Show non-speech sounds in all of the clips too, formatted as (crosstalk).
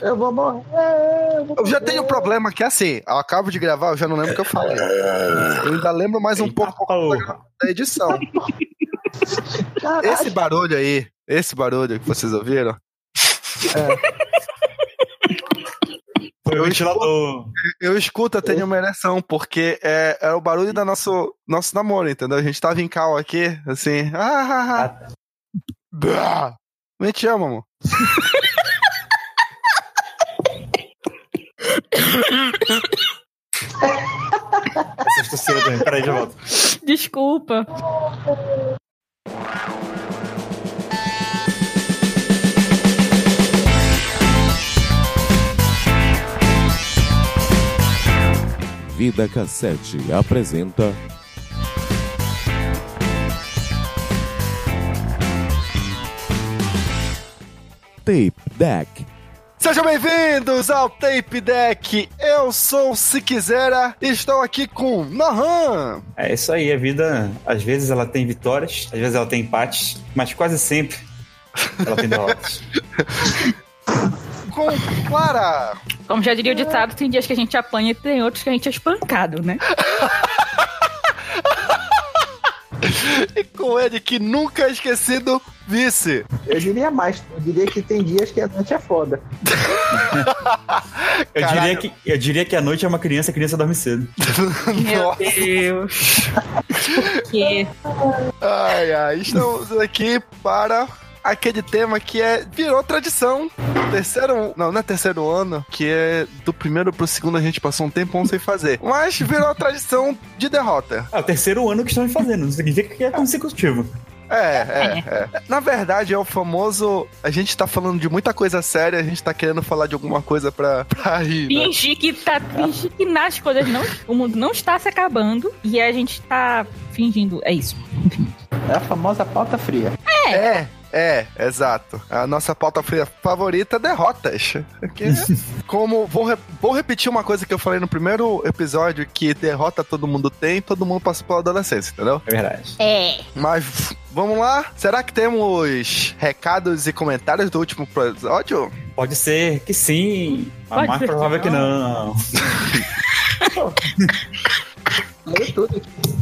Eu vou morrer. Eu, vou Eu já morrer. tenho um problema que é assim, eu acabo de gravar, eu já não lembro o que eu falei. Eu ainda lembro mais um Eita, pouco porra. da edição. Esse barulho aí, esse barulho que vocês ouviram, Foi o ventilador. eu escuto até de uma ereção, porque é, é o barulho do nosso, nosso namoro, entendeu? A gente tava em cal aqui, assim. Ah, ah, ah. Me te amo, amor. Sexta cedo? Peraí, já volto. Desculpa. Vida Cassete apresenta Tape Deck. Sejam bem-vindos ao Tape Deck. Eu sou o Se Quisera e estou aqui com Nohan. É isso aí, a vida, às vezes ela tem vitórias, às vezes ela tem empates, mas quase sempre ela tem derrotas. Com Clara. Como já diria o ditado, tem dias que a gente apanha e tem outros que a gente é espancado, né? (laughs) E com ele que nunca é esquecido, vice. Eu diria mais. Eu diria que tem dias que a noite é foda. Eu diria, que, eu diria que a noite é uma criança, a criança dorme cedo. (laughs) Meu. Deus. (laughs) Por quê? Ai, ai, estamos aqui para aquele tema que é virou tradição. Terceiro, não, não é terceiro ano, que é do primeiro pro segundo a gente passou um tempão sem fazer. Mas virou tradição de derrota. É o terceiro ano que estamos fazendo, não significa que é consecutivo. É, é, é. Na verdade, é o famoso. A gente tá falando de muita coisa séria, a gente tá querendo falar de alguma coisa pra, pra rir. Né? Fingir que tá. Fingir que nas coisas não. O mundo não está se acabando e a gente tá fingindo. É isso. É a famosa pauta fria. É, é, exato. A nossa pauta fria favorita é derrotas. Porque, (laughs) como. Vou, re- vou repetir uma coisa que eu falei no primeiro episódio: que derrota todo mundo tem, todo mundo passa pela adolescência, entendeu? É verdade. É. Mas vamos lá. Será que temos recados e comentários do último episódio? Pode ser que sim, mas Pode mais que provável que não. (laughs) (laughs) Leio tudo aqui.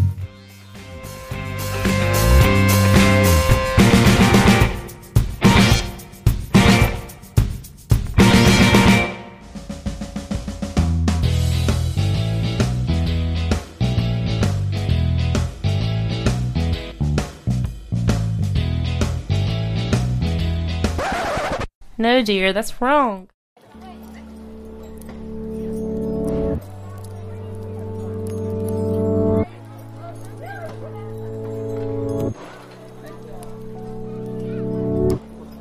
No, dear, that's wrong.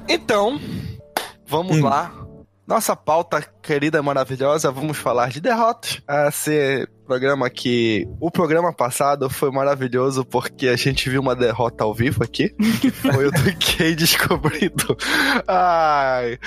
Então, vamos Hum. lá. Nossa pauta querida e maravilhosa, vamos falar de derrotas. Esse programa que. O programa passado foi maravilhoso porque a gente viu uma derrota ao vivo aqui. Que (laughs) foi o do Kay descobrindo. Ai.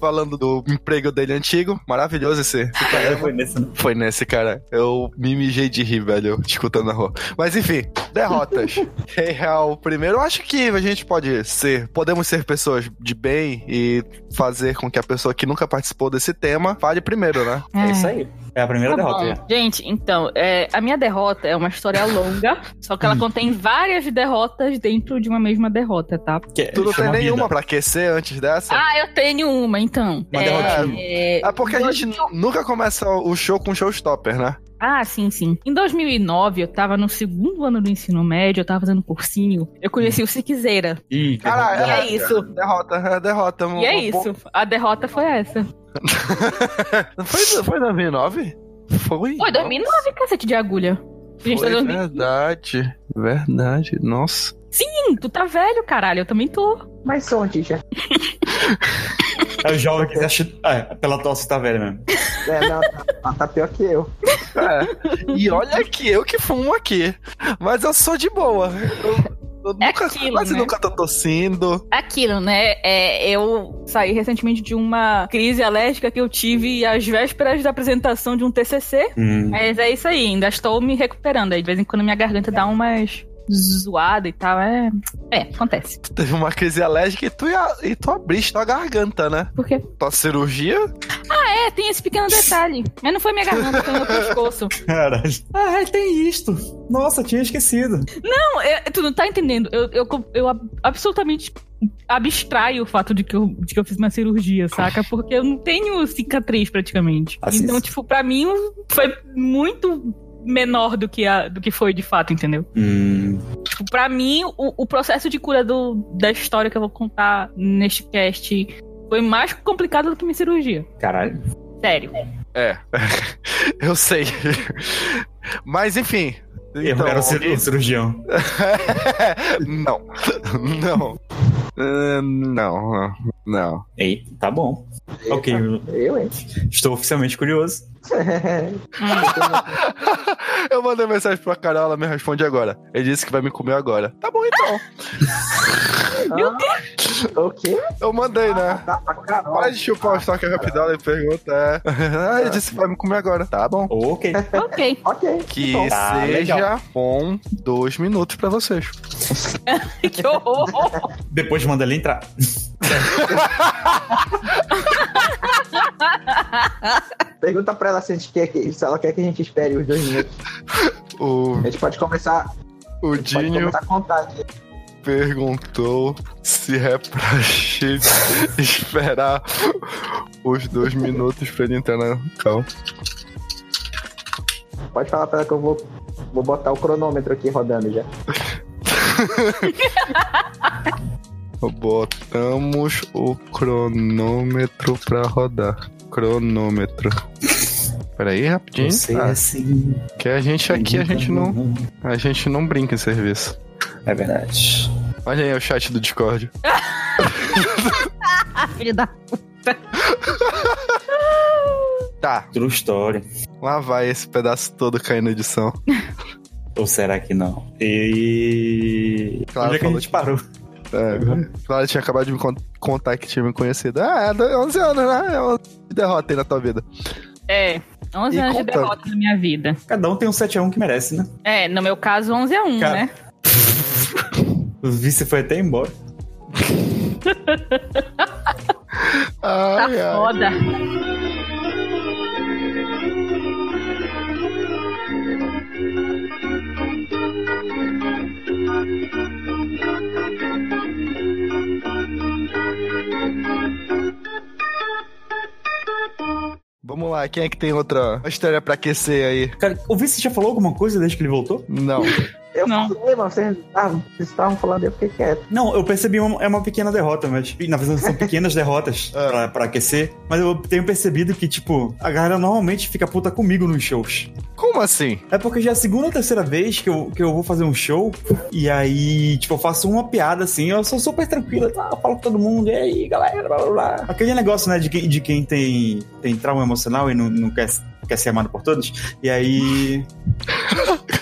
Falando do emprego dele antigo. Maravilhoso esse, esse (laughs) É, programa. foi nesse, né? Foi nesse, cara. Eu me mijei de rir, velho, escutando na rua. Mas enfim, derrotas. (laughs) Rei Real primeiro. Eu acho que a gente pode ser, podemos ser pessoas de bem e fazer com que a pessoa que nunca participou desse tema fale primeiro, né? É isso aí. É a primeira Tá derrota. bom. já. Gente, então, é, a minha derrota é uma história longa, só que ela contém várias derrotas dentro de uma mesma derrota, tá? Que Tu não tem nenhuma vida. pra aquecer antes dessa? Ah, eu tenho uma, então. Uma é, derrotinha. é, É porque a gente nunca começa o show com showstopper, né? Ah, sim, sim. Em 2009, eu tava no segundo ano do ensino médio, eu tava fazendo cursinho. Eu conheci o Siquezeira. Ih, Caralho, E é isso. Derrota, é derrota. E é isso. A derrota foi essa. (laughs) Foi, foi 2009? Foi? Foi 2009, cacete de agulha. A gente tá Foi 2000. verdade, verdade. Nossa. Sim, tu tá velho, caralho. Eu também tô. Mas som, Tisha. (laughs) É o jovem que acha. Ah, pela tosse tá velho mesmo. É, não, tá, tá pior que eu. É. E olha que eu que fumo aqui. Mas eu sou de boa. Eu, eu É nunca, aquilo, quase né? nunca tô tossindo. Aquilo, né? É, eu saí recentemente de uma crise alérgica que eu tive às vésperas da apresentação de um TCC. Hum. Mas é isso aí, ainda estou me recuperando. Aí de vez em quando minha garganta dá umas zoada e tal. É, é acontece. Teve uma crise alérgica e tu, ia, e tu abriste tua garganta, né? Por quê? Tua cirurgia? É, tem esse pequeno detalhe. Mas não foi minha garganta, foi meu pescoço. (laughs) Caralho. Ah, é, tem isto. Nossa, tinha esquecido. Não, é- tu não tá entendendo. Eu, eu, eu ab- absolutamente abstraio o fato de que, eu, de que eu fiz uma cirurgia, saca? Porque eu não tenho cicatriz praticamente. Assim- então, tipo, pra mim foi muito menor do que, a, do que foi de fato, entendeu? Hum, Tipo, pra mim, o, o processo de cura do, da história que eu vou contar neste cast foi mais complicado do que minha cirurgia. caralho. Sério. É. (laughs) Eu sei. Mas enfim. Eu Então, era o o cirurgião. (laughs) não. Não. Eh, Não, não. Ei, tá bom. Ok, eu Eu, hein? estou oficialmente curioso. (laughs) Eu mandei mensagem pra Carol, ela me responde agora. Ele disse que vai me comer agora. Tá bom então. (laughs) Meu O quê? Eu mandei, né? Tá. Para de chupar o estoque rapidão e pergunta. É. Ah, (laughs) ele disse que vai me comer agora. Tá bom. Ok. Ok. Ok. Que. Tá, seja legal. bom dois minutos pra vocês. que horror. Depois manda ele entrar. (laughs) Pergunta pra ela se, a gente quer que, se ela quer que a gente espere os dois minutos. (laughs) O, A gente pode começar. o Dinho perguntou se é pra (laughs) gente esperar os dois minutos pra ele entrar na cal. Pode falar pra ela que eu vou, vou botar o cronômetro aqui rodando já. Botamos o cronômetro pra rodar. Cronômetro. Peraí, rapidinho. Você Ah, assim. que a gente aqui, a gente não, a gente não brinca em serviço. É verdade. Olha aí o chat do Discord. (laughs) Filho da. Tá, True story. lá vai esse pedaço todo cair na edição. (laughs) Ou será que não? E. Claro, Onde é que a falou gente parou? (laughs) É, Clara tinha acabado de me con- contar que tinha me conhecido. Ah, é 11 anos, né? É 11 de derrota aí na tua vida. É, 11 E anos de contando. derrota na minha vida. Cada um tem um 7x1 que merece, né? É, no meu caso, 11 a 1, Cara. né? O vice foi até embora. (laughs) Tá Ai, ai. foda. Vamos lá, quem é que tem outra história pra aquecer aí? Cara, o vice já falou alguma coisa desde que ele voltou? Não. (laughs) Eu Não. falei, mas vocês estavam- vocês estavam falando, eu fiquei quieto. Não, eu percebi uma, é uma pequena derrota, mas na verdade são (laughs) pequenas derrotas pra, pra aquecer. Mas eu tenho percebido que, tipo, a galera normalmente fica puta comigo nos shows. Como assim? É porque já é a segunda ou terceira vez que eu, que eu vou fazer um show e aí, tipo, eu faço uma piada assim, eu sou super tranquila, tá? Eu falo com todo mundo, e aí, galera, blá blá blá. Aquele negócio, né, de quem, de quem tem, tem trauma emocional e não, não quer, quer ser amado por todos. E aí. (laughs)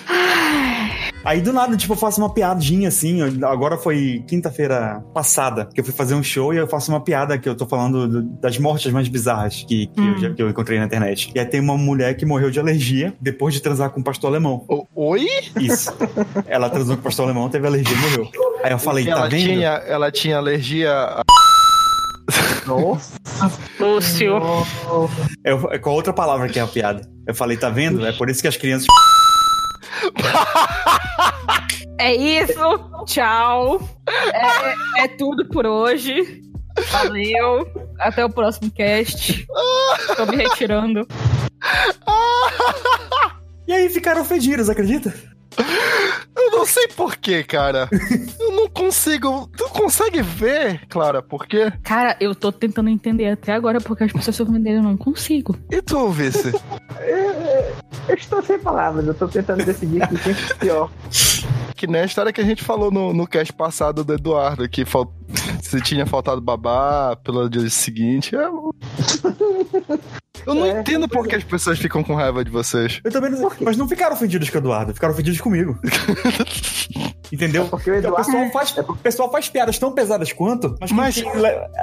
Aí do nada, tipo, eu faço uma piadinha assim. Agora foi quinta-feira passada que eu fui fazer um show e eu faço uma piada que eu tô falando do- das mortes mais bizarras que, que, eu, já- que eu encontrei na internet. E aí tem uma mulher que morreu de alergia depois de transar com um pastor alemão. O- Oi? Isso. Ela transou com o pastor alemão, teve alergia e morreu. Aí eu falei, tá ela, vendo? tinha, ela tinha alergia a... Nossa. Lúcio. Eu, com a outra palavra que é a piada. Eu falei, tá vendo? É por isso que as crianças. É isso. Tchau. É, é tudo por hoje. Valeu. Até o próximo cast. Tô me retirando. E aí ficaram ofendidos, acredita? Eu não sei porquê, cara. Eu não consigo... Tu consegue ver, Clara, por quê? Cara, eu tô tentando entender até agora porque as pessoas se ofenderam. Eu não consigo. E tu, Vice? Eu estou sem palavras, eu tô tentando decidir o que tem que ser pior. Que nem a história que a gente falou no, no cast passado do Eduardo, que fal... se tinha faltado babá pelo dia seguinte. É... Eu não É, entendo por que as pessoas ficam com raiva de vocês. Eu também não sei. Mas não ficaram ofendidos com o Eduardo, ficaram ofendidos comigo. (laughs) Entendeu? Porque o Porque o Eduardo. pessoal faz, o pessoal faz piadas tão pesadas quanto, mas, Mas-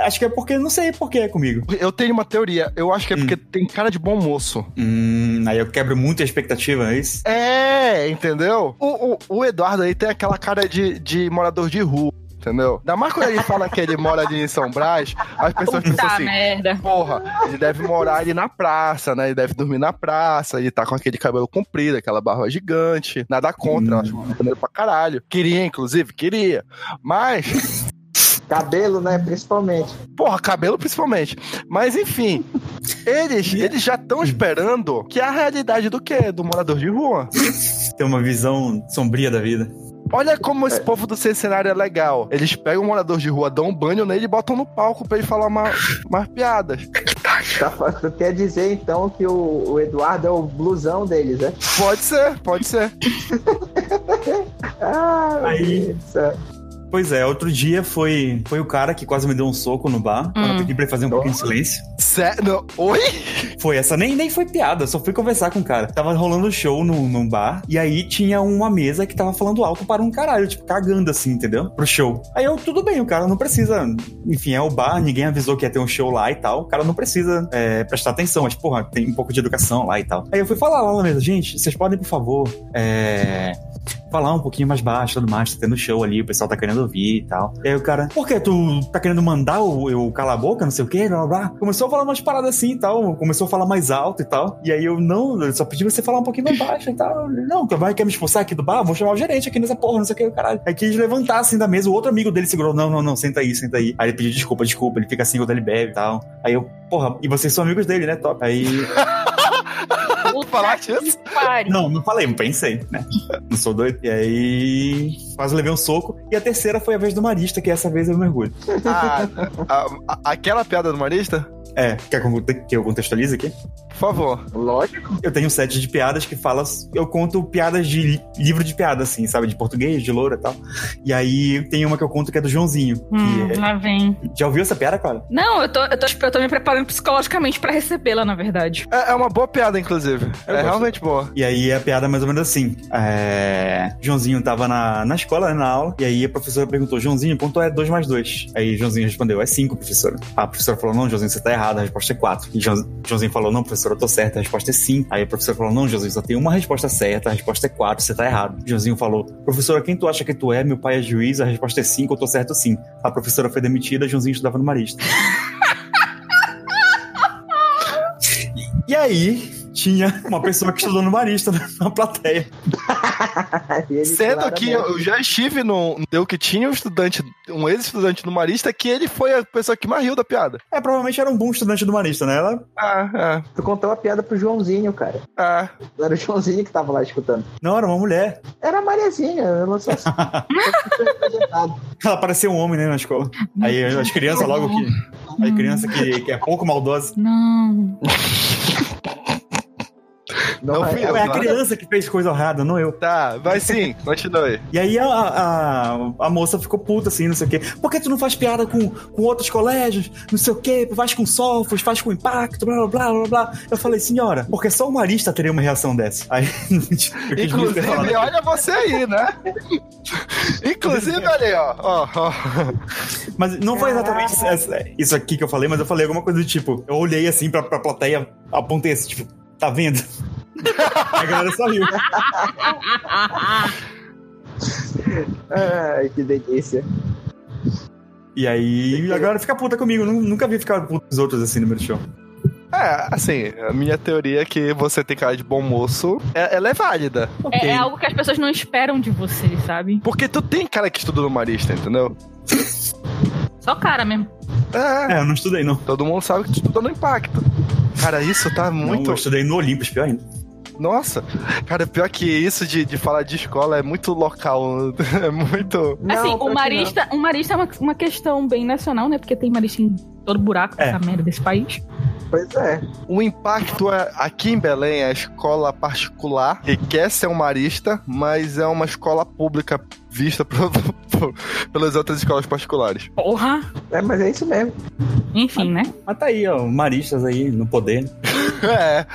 acho que é porque não sei por que é comigo. Eu tenho uma teoria. Eu acho que é porque tem cara de bom moço. Hum, aí eu quebro muito a expectativa, é isso? É, entendeu? O, o, o Eduardo aí tem aquela cara de, de morador de rua. Entendeu? Ainda mais quando ele fala que ele mora ali em São Brás, as pessoas pensam Puta assim: merda. porra, ele deve morar ali na praça, né? Ele deve dormir na praça, ele tá com aquele cabelo comprido, aquela barba gigante. Nada contra, eu acho maneiro pra caralho. Queria, inclusive, queria. Mas, Cabelo, né? Principalmente. porra, cabelo principalmente. Mas enfim, eles, (laughs) eles já estão esperando que é a realidade do quê? Do morador de rua. Tem uma visão sombria da vida. Olha como esse povo do cenário é legal. Eles pegam um morador de rua, dão um banho nele e botam no palco pra ele falar uma, umas piadas. (laughs) Tá, fa- tu quer dizer então que o, o Eduardo é o blusão deles, né? Pode ser, pode ser. (laughs) Ah, Aí-. Pois é, outro dia foi, foi o cara que quase me deu um soco no bar, quando eu Hum. pedi pra ele fazer um pouquinho de silêncio. Sério? Oi? Foi essa, nem, nem foi piada, só fui conversar com o cara. Tava rolando show num, num bar, e aí tinha uma mesa que tava falando alto para um caralho, tipo, cagando assim, entendeu? Pro show. Aí eu, tudo bem, o cara não precisa. Enfim, é o bar, ninguém avisou que ia ter um show lá e tal. O cara não precisa é, prestar atenção, mas, porra, tem um pouco de educação lá e tal. Aí eu fui falar lá na mesa, gente, vocês podem, por favor, é falar um pouquinho mais baixo, tudo mais, tá tendo show ali, o pessoal tá querendo ouvir e tal. E aí o cara, por que tu tá querendo mandar eu, calar a boca, não sei o quê, blá, blá. Começou a falar umas paradas assim e tal, começou a falar mais alto e tal. E aí eu, não, eu só pedi você falar um pouquinho mais baixo e tal. Não, tu vai quer me expulsar aqui do bar? Vou chamar o gerente aqui nessa porra, não sei o que, caralho. Aí quis levantar assim da mesa, o outro amigo dele segurou, não, não, não, senta aí, senta aí. Aí ele pediu desculpa, desculpa, ele fica assim quando ele bebe e tal. Aí eu, porra, e vocês são amigos dele, né, top? Aí... (laughs) Disso? Pare. Não, não falei, pensei, né? Não sou doido. E aí, quase levei um soco. E a terceira foi a vez do Marista, que essa vez eu mergulho. Ah, a- a- aquela piada do Marista? É, quer que eu contextualize aqui? Por favor. Lógico. Eu tenho um set de piadas que fala. Eu conto piadas de li- livro de piada, assim, sabe? De português, de loura e tal. E aí tem uma que eu conto que é do Joãozinho. que Hum, é- lá vem. Já ouviu essa piada, cara? Não, eu tô, eu, tô, eu tô me preparando psicologicamente pra recebê-la, na verdade. É, é uma boa piada, inclusive. Eu é gosto. realmente boa. E aí a piada é mais ou menos assim. É... Joãozinho tava na, na escola, né, na aula, e aí a professora perguntou: Joãozinho, quanto é 2 mais 2? Aí Joãozinho respondeu: é 5, professora. A professora falou: não, Joãozinho, você tá errado, a resposta é 4. E João- Joãozinho falou: não, professora, eu tô certo, a resposta é 5. Aí a professora falou: não, Joãozinho, só tem uma resposta certa, a resposta é 4, você tá errado. Joãozinho falou: professora, quem tu acha que tu é? Meu pai é juiz, a resposta é 5, eu tô certo sim. A professora foi demitida, Joãozinho estudava no Marista. (laughs) E aí, tinha uma pessoa que estudou no Marista (laughs) na- plateia. (laughs) Sendo que eu, já estive no. Deu que tinha um estudante, um ex-estudante do Marista, que ele foi a pessoa que mais riu da piada. É, provavelmente era um bom estudante do Marista, né? Ela. Ah, Tu contou a piada pro Joãozinho, cara. ah, ah. Não era o Joãozinho que tava lá escutando. Não, era uma mulher. Era a Mariazinha, eu não sei se representado. Ela parecia um homem, né, na escola. Aí as crianças logo que. Aí criança que, que é pouco maldosa. Não. Não fui é, eu, É a criança que fez coisa errada, não eu. Tá, vai sim, continue. E aí a, a, a moça ficou puta, assim, não sei o quê. Por que tu não faz piada com, com outros colégios? Não sei o quê, faz com sofos, faz com impacto, blá blá blá blá blá. Eu falei, senhora, porque só o Marista teria uma reação dessa. (laughs) Aí Inclusive, olha você aí, né? Inclusive, olha aí, ó. ó, ó. Mas não foi exatamente isso aqui que eu falei, mas eu falei alguma coisa do tipo. Eu olhei assim pra, pra plateia, apontei assim, tipo, tá vendo? (laughs) a galera só riu. Ai, que delícia. E aí a galera fica puta comigo. Nu- Nunca vi ficar puta com os outros assim no meu show. É, assim, a minha teoria é que você tem cara de bom moço, é- ela é válida. É, é algo que as pessoas não esperam de você, sabe? Porque tu tem cara que estuda no Marista, entendeu? Só cara mesmo. É, É, eu não estudei, não. todo mundo sabe que tu estuda no Impacto. Cara, isso tá Não, muito. eu estudei no Olympus, pior ainda. Nossa, cara, pior que isso de, de falar de escola é muito local. (laughs) É muito. Não, assim, pior o marista, o marista é uma, uma questão bem nacional, né? Porque tem marista em todo buraco É. dessa merda desse país. Pois é. O impacto é aqui em Belém é a escola particular que quer ser um marista, mas é uma escola pública vista (laughs) por- por- pelas outras escolas particulares. Porra! É, mas é isso mesmo. Enfim, né? Mas tá aí, ó, maristas aí no poder. (laughs) É.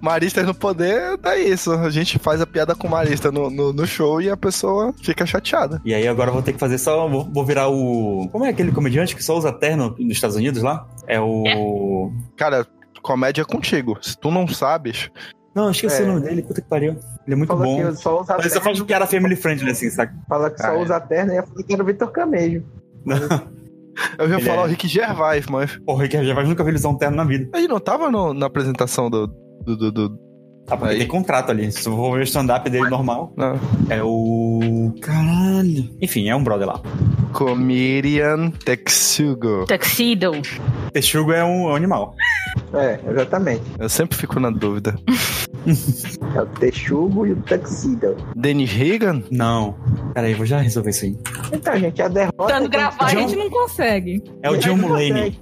Maristas no poder é isso. A gente faz a piada com Marista no, no, no show e a pessoa fica chateada. E aí agora eu vou ter que fazer só. Vou, vou virar o. Como é aquele comediante que só usa terno nos Estados Unidos lá? É o. Cara, comédia é contigo. Se tu não sabes. Não, eu esqueci É. o nome dele, puta que pariu. Ele é muito Fala bom. que só usa Mas eu terno, faço piada family friendly, assim, saca? fala que só Ah, é. usa terno e eu falei que era o Vitor Camejo. (laughs) Eu ia Ele falar é. o Rick Gervais, mas. O Rick Gervais nunca vi ele usar um terno na vida. Ele não tava no- na apresentação do. do, do, do- Ah, porque Aí. tem contrato ali. Se eu vou ver o stand-up dele normal, não. é o. Caralho. Enfim, é um brother lá. Comedian Texugo. Tuxedo. Texugo é um animal. É, exatamente. Eu sempre fico na dúvida. É o Texugo e o Tuxedo. Dennis Reagan? Não. Peraí, vou já resolver isso aí. Então, gente, a derrota. Tentando gravar, a John- gente não consegue. É o John Mulaney.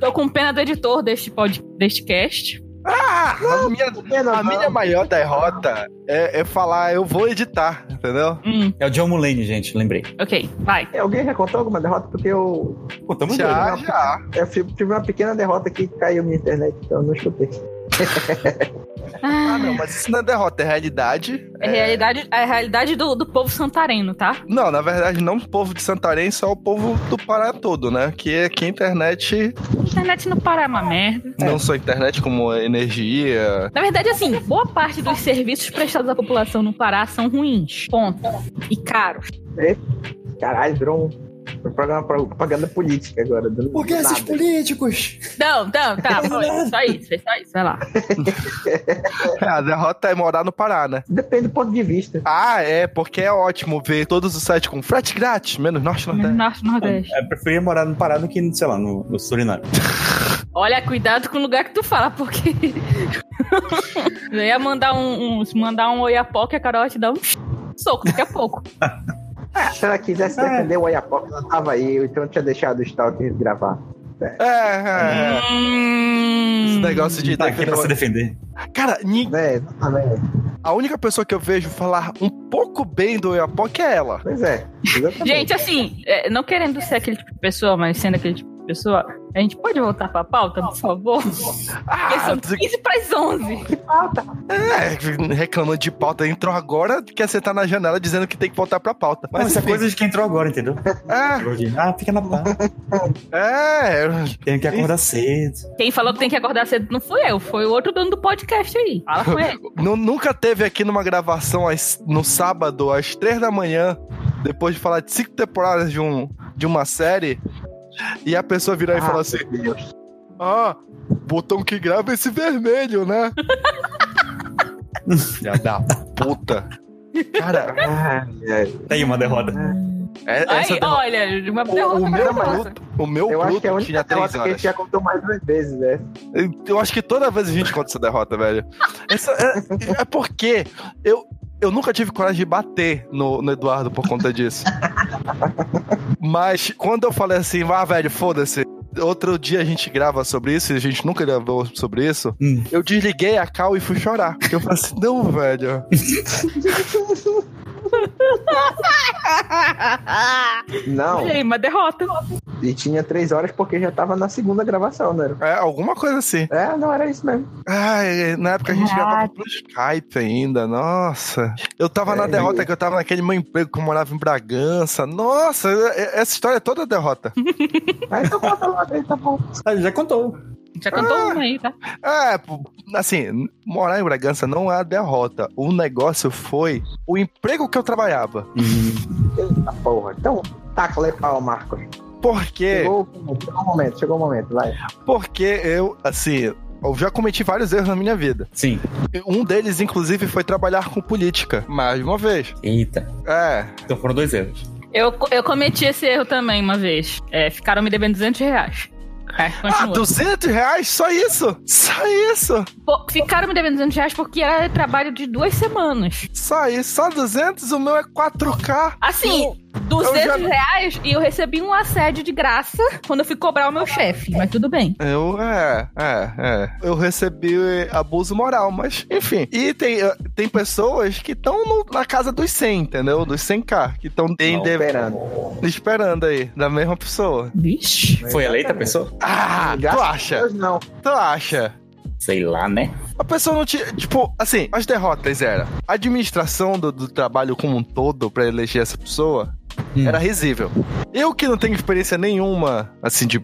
Tô com pena do editor deste, pod, deste cast. Ah, a minha, Pena a não. minha maior derrota é, é falar, eu vou editar, entendeu? Hum, É o John Mulaney, gente, lembrei. ok, vai. É, Alguém já contou alguma derrota? Porque eu, Pô, tamo Já, doido. já. eu tive uma pequena derrota que caiu minha internet, então eu não escutei. (laughs) Ah, não, mas isso não é derrota, é realidade. É a realidade, é a realidade do, do povo santareno, tá? Não, na verdade, não o povo de Santarém, só o povo do Pará todo, né? Que é que a internet, internet no Pará é uma merda. não só a internet, como energia. Na verdade, assim, boa parte dos serviços prestados à população no Pará são ruins. Ponto. E caros. Caralho, virou um programa propaganda política agora. Do, Por que esses políticos? Não, não, tá. Foi só isso, foi só isso. Vai lá. É, (laughs) a derrota é morar no Pará, né? Depende do ponto de vista. Ah, é, porque é ótimo ver todos os sites com frete grátis, menos norte e nordeste. Norte Nordeste. Eu preferia morar no Pará do que, sei lá, no, no Suriname. (laughs) Olha, cuidado com o lugar que tu fala, porque. (laughs) Eu ia mandar um, um- se mandar um oiapoque, a Carol te dar um soco daqui a pouco. Se ela quisesse defender o Oiapoque, ela tava aí, então eu tinha deixado o Stalker gravar. É, é, é. Hum, Esse negócio de Tá aqui pra se defender. defender. Cara, ni- É, a única pessoa que eu vejo falar um pouco bem do Oiapoque é ela. Pois é, exatamente. Gente, assim, é, não querendo ser aquele tipo de pessoa, mas sendo aquele tipo pessoa, a gente pode voltar pra pauta, por favor? Porque Ah, são tu- 15 pras 11. que falta. é, reclamando de pauta, entrou agora, quer sentar na janela dizendo que tem que voltar pra pauta. Mas Mas é enfim, coisa de quem entrou agora, entendeu? é, Ah, fica na paz. é, Tenho que acordar cedo. Quem falou que tem que acordar cedo não fui eu, foi o outro dono do podcast aí. Fala com ele. (laughs) Nu- Nunca teve aqui numa gravação às- no sábado, às três da manhã, depois de falar de cinco temporadas de, um, de uma série, e a pessoa virar e falar assim: meu Deus. Ah, botão que grava esse vermelho, né? (laughs) Já da puta. Cara, Ai, ai. Tem uma derrota. é, essa Aí, derrota- olha, uma o, derrota o meu maravilhosa. Pluto, o meu Eu acho que é a Pluto única tinha três derrota que a gente já contou mais duas vezes, né? Eu acho que toda vez a gente conta essa derrota, velho. Essa é, é porque eu, eu nunca tive coragem de bater no, no Eduardo por conta disso. (laughs) Mas quando eu falei assim, vá, velho, foda-se. Outro dia a gente grava sobre isso e a gente nunca gravou sobre isso. Hum. Eu desliguei a cal e fui chorar. Porque eu falei assim, não, velho. (laughs) Não, Olha aí, uma derrota. e tinha três horas porque já tava na segunda gravação, né? É, alguma coisa assim. É, não era isso mesmo. Ai, na época a gente Caraca. gravava pelo Skype ainda, nossa. Eu tava na É, derrota que eu tava naquele meu emprego que eu morava em Bragança. Nossa, essa história é toda derrota. (laughs) Aí então conta logo tá bom. Já contou. Já cantou Ah. uma aí, tá? É, assim, morar em Bragança não é a derrota. O negócio foi o emprego que eu trabalhava. Eita porra. Então, taca lá pau, Marcos. Porque, Chegou, o momento, chegou o momento, chegou o momento, vai. porque eu, assim, eu já cometi vários erros na minha vida. Sim. Um deles, inclusive, foi trabalhar com política. Mais uma vez. Eita. É. Então foram dois erros. Eu, eu cometi esse erro também uma vez. É, ficaram me devendo 200 reais. É, Ah, continua. 200 reais? Só isso? Só isso? Pô, ficaram me devendo 200 reais porque era trabalho de duas semanas. Só isso? Só 200? O meu é 4K. Assim, 200 eu já- reais e eu recebi um assédio de graça quando eu fui cobrar o meu chefe. Mas tudo bem. Eu, é, é, é. Eu recebi abuso moral, mas, enfim. E tem, eh, tem pessoas que estão na casa dos 100, entendeu? Dos 100k, que estão Esperando. esperando aí, da mesma pessoa. Vixe. Foi eleita a pessoa? Ah, tu acha? Deus, não. Tu acha? Sei lá, né? A pessoa não tinha. Tipo, assim, as derrotas era. A administração do, do trabalho como um todo pra eleger essa pessoa Hum. era risível. Eu que não tenho experiência nenhuma, assim, de.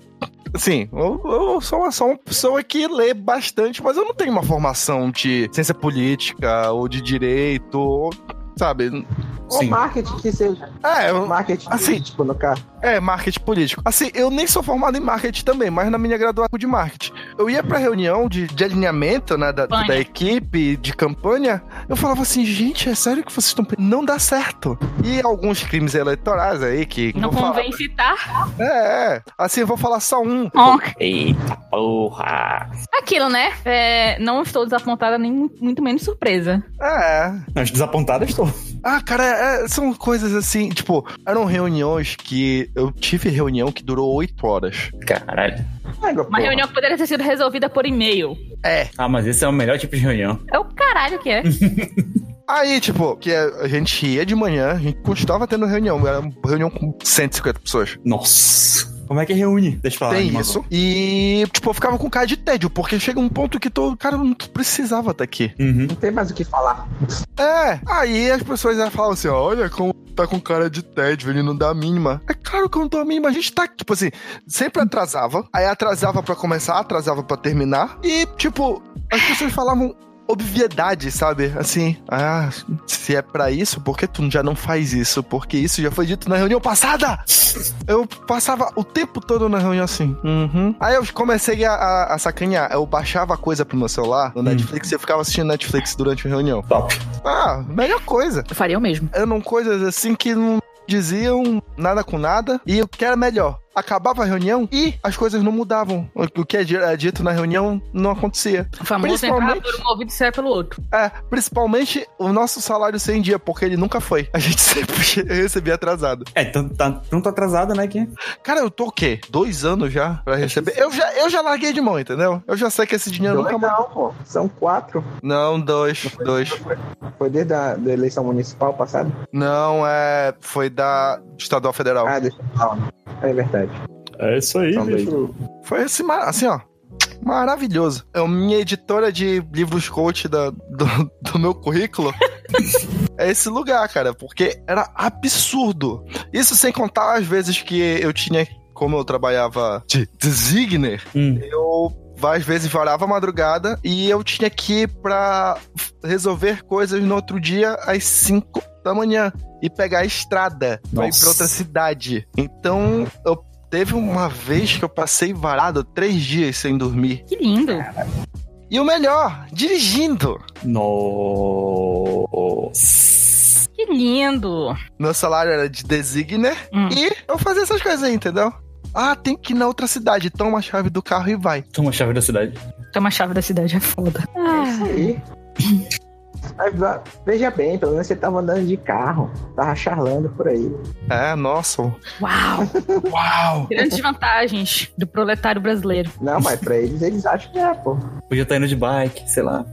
Assim, eu, eu sou uma, só uma pessoa que lê bastante, mas eu não tenho uma formação de ciência política ou de direito, ou, sabe? Ou Sim. marketing que seja. É, eu, Marketing Assim. político, no caso. É, marketing político. Assim, eu nem sou formado em marketing também, mas na minha graduação de marketing. Eu ia pra reunião de, de alinhamento, né, da, da equipe, de campanha, eu falava assim, gente, é sério que vocês estão... Não dá certo. E alguns crimes eleitorais aí que... Não vou falar- convém citar. É, é. assim, eu vou falar só um. Ok. Eita porra. Aquilo, né? É, não estou desapontada, nem muito menos surpresa. É. As desapontadas estou. Ah, cara, é- são coisas assim, tipo, eram reuniões que... Eu tive reunião que durou oito horas. Caralho. Uma porra. reunião que poderia ter sido resolvida por e-mail. É. Ah, mas esse é o melhor tipo de reunião. É o caralho que é. (laughs) Aí, tipo, que a gente ia de manhã, a gente continuava tendo reunião. Era uma reunião com 150 pessoas. Nossa. Como é que reúne? Deixa eu falar. Tem isso. E, tipo, eu ficava com cara de tédio, porque chega um ponto que tu, cara, não precisava estar aqui. Uhum. Não tem mais o que falar. É. Aí as pessoas já falavam assim: olha, como tá com cara de tédio, ele não dá a mínima. É claro que eu não dou a mínima. A gente tá, tipo assim, sempre atrasava. Aí atrasava pra começar, atrasava pra terminar. E, tipo, as pessoas falavam. Obviedade, sabe? Assim, ah, se é pra isso, por que tu já não faz isso? Porque isso já foi dito na reunião passada! Eu passava o tempo todo na reunião assim. Uhum. Aí eu comecei a, a, a sacanear. Eu baixava coisa pro meu celular, no Netflix, e eu ficava assistindo Netflix durante a reunião. Top. Ah, melhor coisa. Eu faria o mesmo. Eram coisas assim que não diziam nada com nada. E o que era melhor? Acabava a reunião e as coisas não mudavam. O que é é dito na reunião não acontecia. O famoso entrar Principalmente- por um ouvido e sair pelo outro. É, principalmente o nosso salário sem dia, porque ele nunca foi. A gente (laughs) sempre recebia atrasado. É, tanto, tá, tanto atrasado, né? Que... Cara, eu tô o quê? Dois anos já pra receber? Eu já, eu já larguei de mão, entendeu? Eu já sei que esse dinheiro Dois nunca mais. não, pô. São quatro. Não, dois. Dois. Foi desde a da eleição municipal passada? Não, é. Foi da Estadual Federal. Ah, deixa eu falar. É verdade. É isso aí, São bicho. Foi ma- assim, ó. Maravilhoso. É a minha editora de livros coach da, do, do meu currículo. (laughs) é esse lugar, cara, porque era absurdo. Isso sem contar as vezes que eu tinha, como eu trabalhava de designer, Hum. eu várias vezes varava a madrugada e eu tinha que ir pra resolver coisas no outro dia às 5 da manhã e pegar a estrada pra ir Nossa. pra outra cidade. Então, eu teve uma vez que eu passei varado três dias sem dormir. Que lindo. E o melhor, dirigindo. Nossa. Que lindo. Meu salário era de designer Hum. e eu fazia essas coisas aí, entendeu? Ah, tem que ir na outra cidade, toma a chave do carro e vai. Toma a chave da cidade. Toma a chave da cidade, é foda. É isso aí. Mas, veja bem, pelo menos você tava andando de carro. Tava charlando por aí. É, nossa. Uau. (laughs) Uau! Grandes vantagens do proletário brasileiro. Não, mas pra eles, eles acham que é, pô. Podia estar indo de bike, sei lá.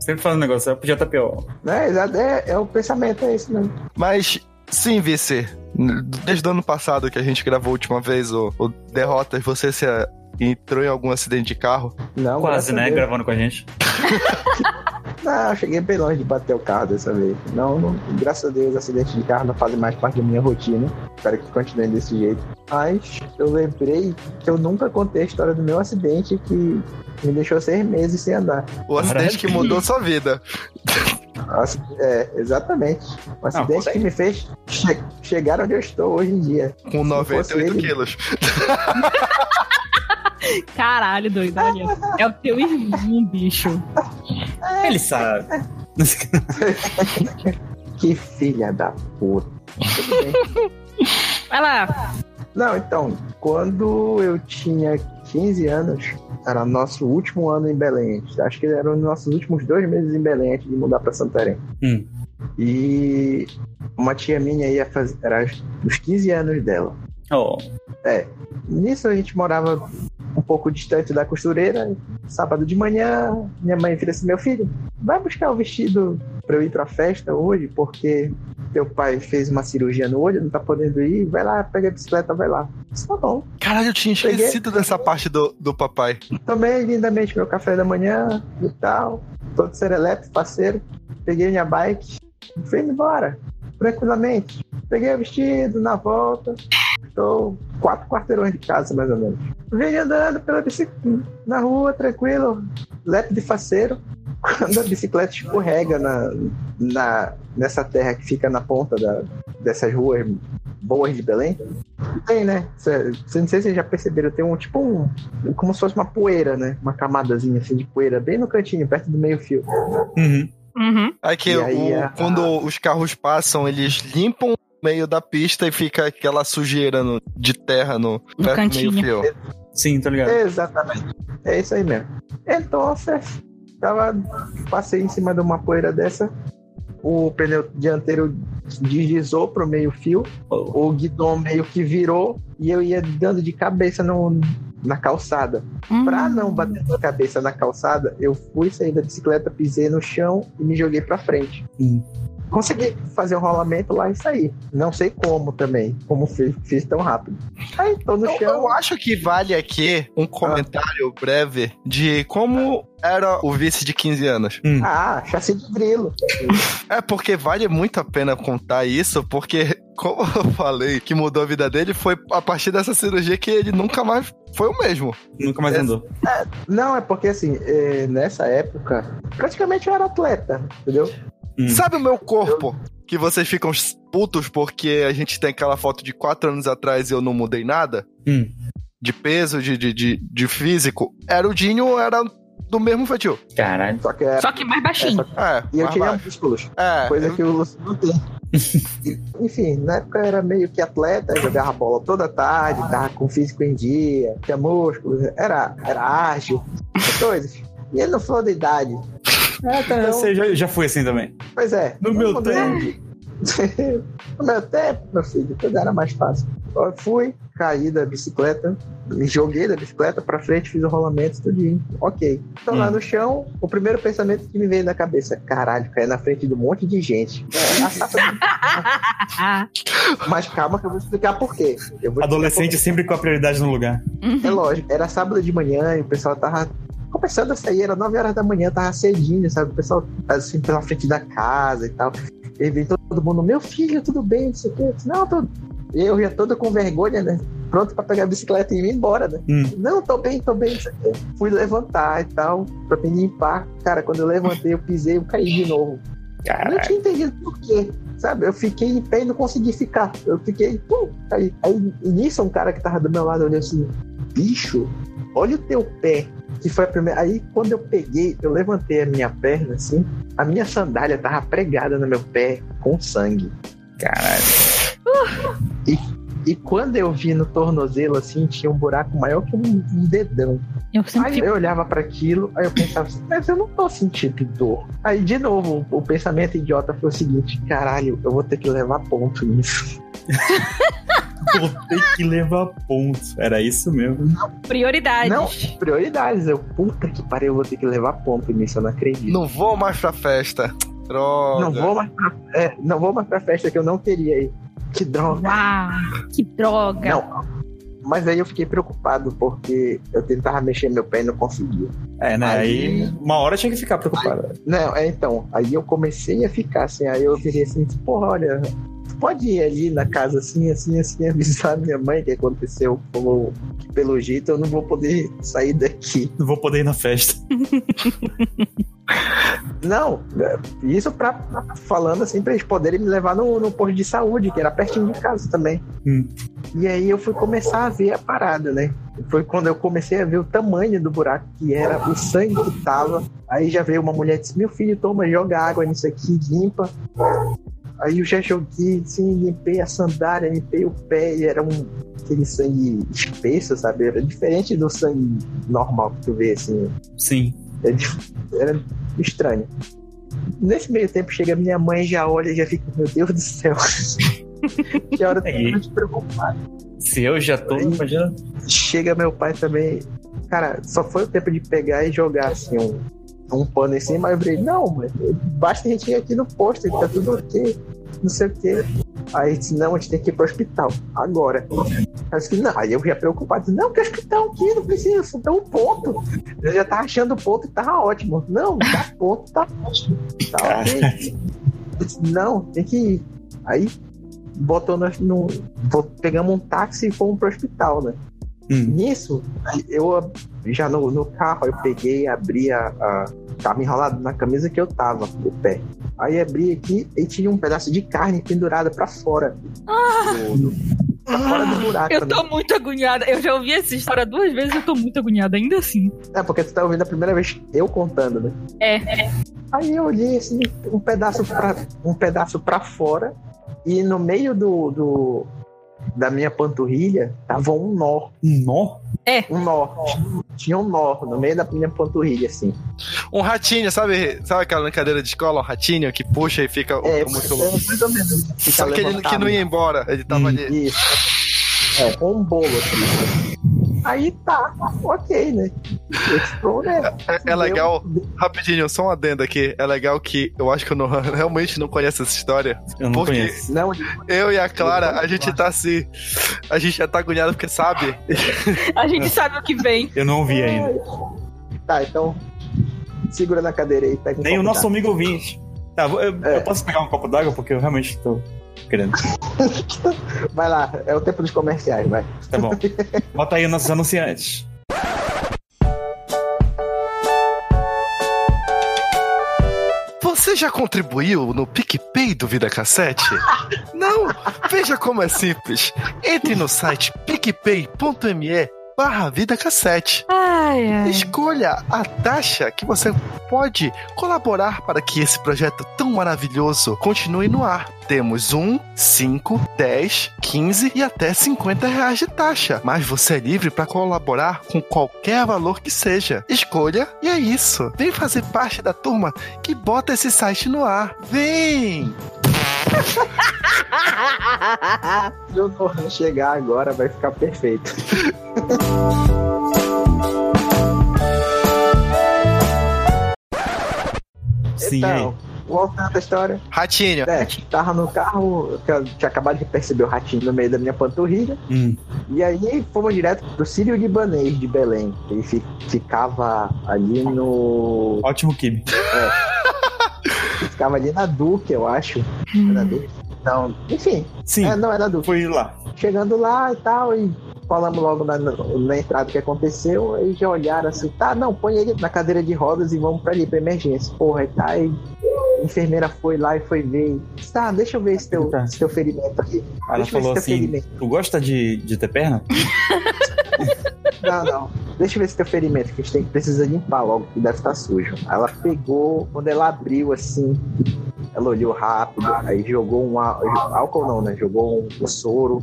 Sempre falando um negócio, podia estar pior. Né? Exato, É, é o pensamento, é isso mesmo. Mas, sim, Vice, desde o ano passado que a gente gravou a última vez o, o Derrotas, você se entrou em algum acidente de carro? Não, Quase, né? Deus. Gravando com a gente. Não, (laughs) eu cheguei bem longe de bater o carro dessa vez. Não, não- graças a Deus, acidente de carro não fazem mais parte da minha rotina. Espero que continue desse jeito. Mas eu lembrei que eu nunca contei a história do meu acidente que me deixou seis meses sem andar. O acidente que mudou sua vida. (laughs) É, exatamente. Um acidente que me fez che- chegar onde eu estou hoje em dia. Com Se não 98 fosse ele- quilos. (laughs) Caralho, doido, olha. É o teu irmão, bicho. Ele sabe. (laughs) Que filha da puta. Vai lá. Não, então, quando eu tinha 15 anos, era nosso último ano em Belém. Acho que eram os nossos últimos dois meses em Belém antes de mudar pra Santarém. Hum. E uma tia minha ia fazer. Era os 15 anos dela. Oh. Nisso a gente morava um pouco distante da costureira. Sábado de manhã, minha mãe vira assim: Meu filho, vai buscar o vestido pra eu ir pra festa hoje, porque teu pai fez uma cirurgia no olho, não tá podendo ir, vai lá, pega a bicicleta, vai lá. Isso tá bom. Caralho, eu tinha Peguei. esquecido dessa parte do, do papai. Tomei lindamente meu café da manhã e tal, todo serelepe, parceiro. Peguei minha bike, fui embora, tranquilamente. Peguei o vestido na volta, estou quatro quarteirões de casa, mais ou menos. Vim andando pela bicicleta, na rua, tranquilo, lepe de faceiro. (laughs) Quando a bicicleta escorrega na, na, nessa terra que fica na ponta da, dessas ruas boas de Belém, tem, né? Cê, cê- não sei se vocês já perceberam, tem um tipo um. Como se fosse uma poeira, né? Uma camadazinha assim de poeira, bem no cantinho, perto do meio-fio. Uhum. Uhum. Aí que aí, o- a- quando os carros passam, eles limpam meio da pista e fica aquela sujeira no- de terra no, perto do cantinho. meio-fio. Sim, tô ligado. Exatamente. É isso aí mesmo. Então, tava, passei em cima de uma poeira dessa. O pneu dianteiro deslizou pro meio-fio. O guidão meio que virou e eu ia dando de cabeça no, na calçada. Hum. Pra não bater de cabeça na calçada, eu fui sair da bicicleta, pisei no chão e me joguei pra frente. Hum. Consegui fazer um rolamento lá e sair. Não sei como também, como fiz, fiz tão rápido. Aí tô no Eu, chão. eu acho que vale aqui um comentário breve de como era o vice de 15 anos. Ah, chassi de grilo. É porque vale muito a pena contar isso, porque, como eu falei, que mudou a vida dele, foi a partir dessa cirurgia que ele nunca mais foi o mesmo. Nunca mais É. andou. Não, é porque assim, eh, nessa época, praticamente eu era atleta, entendeu? Hum. Sabe o meu corpo? Que vocês ficam putos porque a gente tem aquela foto de quatro anos atrás e eu não mudei nada? Hum. De peso, de, de, de, de físico. Era o Dinho, era do mesmo feitio. Caralho. Só que era. Só que mais baixinho. É, E eu tinha músculos, É, coisa eu- que o Lúcio não tem. (laughs) Enfim, na época eu era meio que atleta, jogava bola toda tarde, tava com físico em dia, tinha músculos, era, era ágil, essas coisas. E ele não falou da idade. É, tá, Então- você já, já foi assim também. Pois é. No eu meu (laughs) mudei. no meu tempo, meu filho, tudo era mais fácil. Eu fui, caí da bicicleta, me joguei da bicicleta pra frente, fiz o rolamento, tudinho. Ok. Tô lá Hum. no chão, o primeiro pensamento que me veio na cabeça, caralho, caí na frente de um monte de gente. É, Mas calma que eu vou explicar por quê. Eu vou explicar Adolescente sempre com a prioridade no lugar. uhum. é lógico, era sábado de manhã e o pessoal tava começando a sair, era 9 horas da manhã, tava cedinho, sabe? O pessoal assim pela frente da casa e tal. E vem todo mundo, meu filho, tudo bem, não sei o quê. Não, tudo. E eu já todo com vergonha, né? Pronto pra pegar a bicicleta e ir embora, né? Hum. Não, tô bem, tô bem, não sei o quê. Fui levantar e tal, pra me limpar. Cara, quando eu levantei, eu pisei, eu caí de novo. Eu Caralho. não tinha entendido por quê. Sabe, eu fiquei em pé e não consegui ficar. Eu fiquei, pum, caí. Aí, nisso, um cara que tava do meu lado olhou assim: bicho, olha o teu pé. Que foi a primeira. Aí, quando eu peguei, eu levantei a minha perna assim, a minha sandália tava pregada no meu pé com sangue. Caralho. E quando eu vi no tornozelo assim, tinha um buraco maior que um, um dedão. eu sempre Aí eu olhava para aquilo, aí eu pensava assim, mas eu não tô sentindo dor. Aí, de novo, o pensamento idiota foi o seguinte: caralho, eu vou ter que levar ponto nisso. (laughs) (laughs) Vou ter que levar pontos. Era isso mesmo. Prioridades. Não, prioridades. Eu, puta que pariu, eu vou ter que levar ponto nisso, eu não acredito. Não vou mais pra festa. Droga. Não vou mais pra, é, não vou mais pra festa que eu não queria ir. Que droga. Uau, que droga. Não. Mas aí eu fiquei preocupado porque eu tentava mexer meu pé e não conseguia. É, né? Aí- Aí, uma hora tinha que ficar preocupado. Não, é então. Aí eu comecei a ficar assim. Aí eu virei assim: porra, olha, pode ir ali na casa assim, assim, assim, avisar minha mãe que aconteceu. Falou que pelo jeito eu não vou poder sair daqui. Não vou poder ir na festa. Não, é, isso pra, falando assim, pra eles poderem me levar no, no posto de saúde, que era pertinho de casa também. Hum. E aí eu fui começar a ver a parada, né? Foi quando eu comecei a ver o tamanho do buraco que era, o sangue que tava. Aí já veio uma mulher e disse: Meu filho, toma, joga água nisso aqui, limpa. Aí eu já joguei, assim, limpei a sandália, limpei o pé e era um aquele sangue espesso, sabe? Era diferente do sangue normal que tu vê, assim. Sim. É dif- Era estranho. Nesse meio tempo chega minha mãe, já olha e já fica, meu Deus do céu. (laughs) que hora eu te preocupar. Se eu já tô, Aí- imagina. Chega meu pai também. Cara, só foi o tempo de pegar e jogar assim um, um pano em cima. Aí eu falei, não, basta a gente ir aqui no posto, tá tudo ok. não sei o quê. Aí disse, não, a gente tem que ir pro hospital, agora. Aí, disse, não, aí eu já preocupado, disse, não, que hospital aqui, não precisa, dá um ponto. Eu já tava achando o ponto e tava ótimo. Não, dá ponto, tá ótimo. Tá ok. Eu disse, não, tem que ir. Aí botou nós no. Pegamos um táxi e fomos pro hospital, né? Hum. Nisso, eu já no, no carro eu peguei, abri a, a. Tava enrolado na camisa que eu tava, o pé. Aí abri aqui e tinha um pedaço de carne pendurada pra fora. Do, pra fora do buraco. Eu né? tô muito agoniada. Eu já ouvi essa história duas vezes e eu tô muito agoniada ainda assim. É, porque tu tá ouvindo a primeira vez eu contando, né? É. Aí eu olhei assim, um pedaço pra, um pedaço pra fora e no meio do, do da minha panturrilha tava um nó, Um nó? Um nó. Tinha um nó no meio da minha panturrilha assim. Um ratinho, sabe? Sabe aquela brincadeira de escola, um ratinho que puxa e fica É, muito é louco. mais ou menos. Fica Só que ele que não ia embora, ele tava Hum. ali. Isso. É, com um bolo assim. Aí tá, ok, né? Explode, né? É, é legal, rapidinho, só um adendo aqui. É legal que eu acho que eu não, (laughs) realmente não conheço essa história. Eu não Porque- conheço. Não, Eu e a Clara, a gente tá assim. A gente já tá agoniado porque sabe. (laughs) A gente sabe o que vem. Eu não ouvi ainda. tá, então segura na cadeira aí, pega um Nem o nosso amigo ouvinte. Tá, eu, É. eu posso pegar um copo d'água porque eu realmente tô querendo. (laughs) Vai lá, é o tempo dos comerciais, vai. Tá bom. Bota aí os nossos anunciantes. Você já contribuiu no PicPay do Vida Cassete? (laughs) Não? Veja como é simples. Entre no site picpay.me barra Vida Cassete. Ai, ai. Escolha a taxa que você pode colaborar para que esse projeto tão maravilhoso continue no ar. Temos um, 5, 10, 15 e até 50 reais de taxa. Mas você é livre para colaborar com qualquer valor que seja. Escolha e é isso. Vem fazer parte da turma que bota esse site no ar. Vem! (laughs) Se o Nohan chegar agora, vai ficar perfeito. (laughs) Sim, então, voltando à história. Ratinho. É, tava no carro, que eu tinha acabado de perceber o ratinho no meio da minha panturrilha. aí. Hum. E aí fomos direto pro Sírio Libanês de Belém. Ele fi- ficava ali no. Ótimo Kibe. (laughs) Ficava ali na Duque, eu acho. Era Duque? Não, enfim. Sim, É, não, era Duque. foi lá. Chegando lá e tal, e falamos logo na, na entrada o que aconteceu, aí já olharam assim, tá, não, põe ele na cadeira de rodas e vamos pra ali, pra emergência. Porra, e tá, aí a enfermeira foi lá e foi ver. e, Tá, deixa eu ver esse teu, Tá. esse teu ferimento aqui. Ela Deixa falou assim: ferimento. Tu gosta de, de ter perna? (laughs) Não, não. Deixa eu ver esse teu ferimento, que a gente tem, precisa limpar logo, que deve estar sujo. Aí ela pegou, quando ela abriu assim, ela olhou rápido, aí jogou um álcool não, né? Jogou um, soro,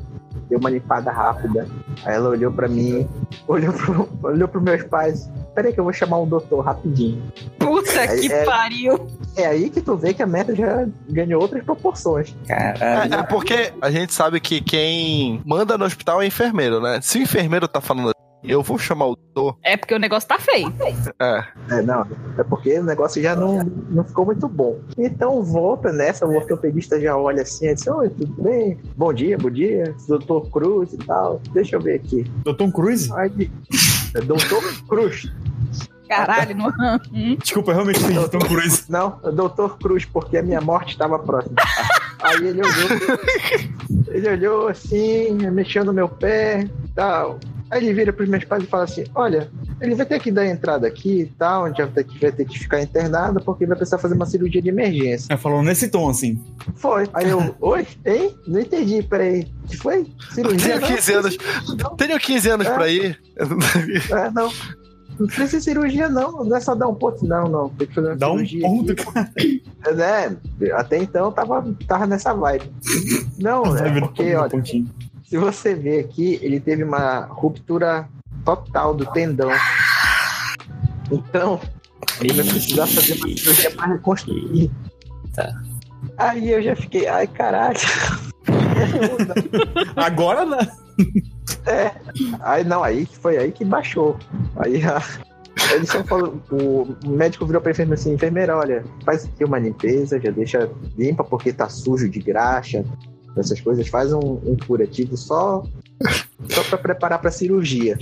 deu uma limpada rápida. Aí ela olhou pra mim, olhou pro, olhou pros meus pais. Peraí que eu vou chamar um doutor rapidinho. Puta que É- pariu. É aí que tu vê que a meta já ganhou outras proporções. Caralho. É, é porque a gente sabe que quem manda no hospital é enfermeiro, né? Se o enfermeiro tá falando assim, eu vou chamar o doutor. É porque o negócio tá feio. É. É, não, é porque o negócio já não, não ficou muito bom. Então volta nessa, o ortopedista já olha assim, e diz, oi, tudo bem? Bom dia, bom dia, doutor Cruz e tal. Deixa eu ver aqui. Doutor Cruz? Aí, é doutor Cruz. Caralho, não. Hum. Desculpa, eu realmente entendi Doutor Cruz. Não, é doutor Cruz, porque a minha morte estava próxima. Aí ele olhou, ele olhou assim, mexeu no meu pé e tal. Aí ele vira pros meus pais e fala assim: Olha, ele vai ter que dar entrada aqui e tal, onde vai ter que, vai ter que ficar internado porque vai precisar fazer uma cirurgia de emergência. Ela falou nesse tom, assim. Foi. Aí eu, (laughs) oi? Hein? Não entendi, peraí. Que foi? Cirurgia? Tenho Não, 15 anos. Não, Tenho 15 anos É. pra ir. é, não. Não precisa de cirurgia, não. Não é só dar um ponto, não, não. Tem que fazer uma Dá um cirurgia ponto, aqui. cara. É, né? Até então eu tava, tava nessa vibe. Não, (laughs) é porque, um olha, pontinho. Se você ver aqui, ele teve uma ruptura total do tendão. Então, ele vai precisar fazer uma cirurgia para reconstruir. Tá. Aí eu já fiquei, ai caralho. (laughs) Agora não. Aí não, aí foi aí que baixou. Aí a, Ele só falou, o médico virou pra enfermeira assim, enfermeira, olha, faz aqui uma limpeza, já deixa limpa porque tá sujo de graxa, essas coisas, faz um, um curativo só, só pra preparar pra cirurgia.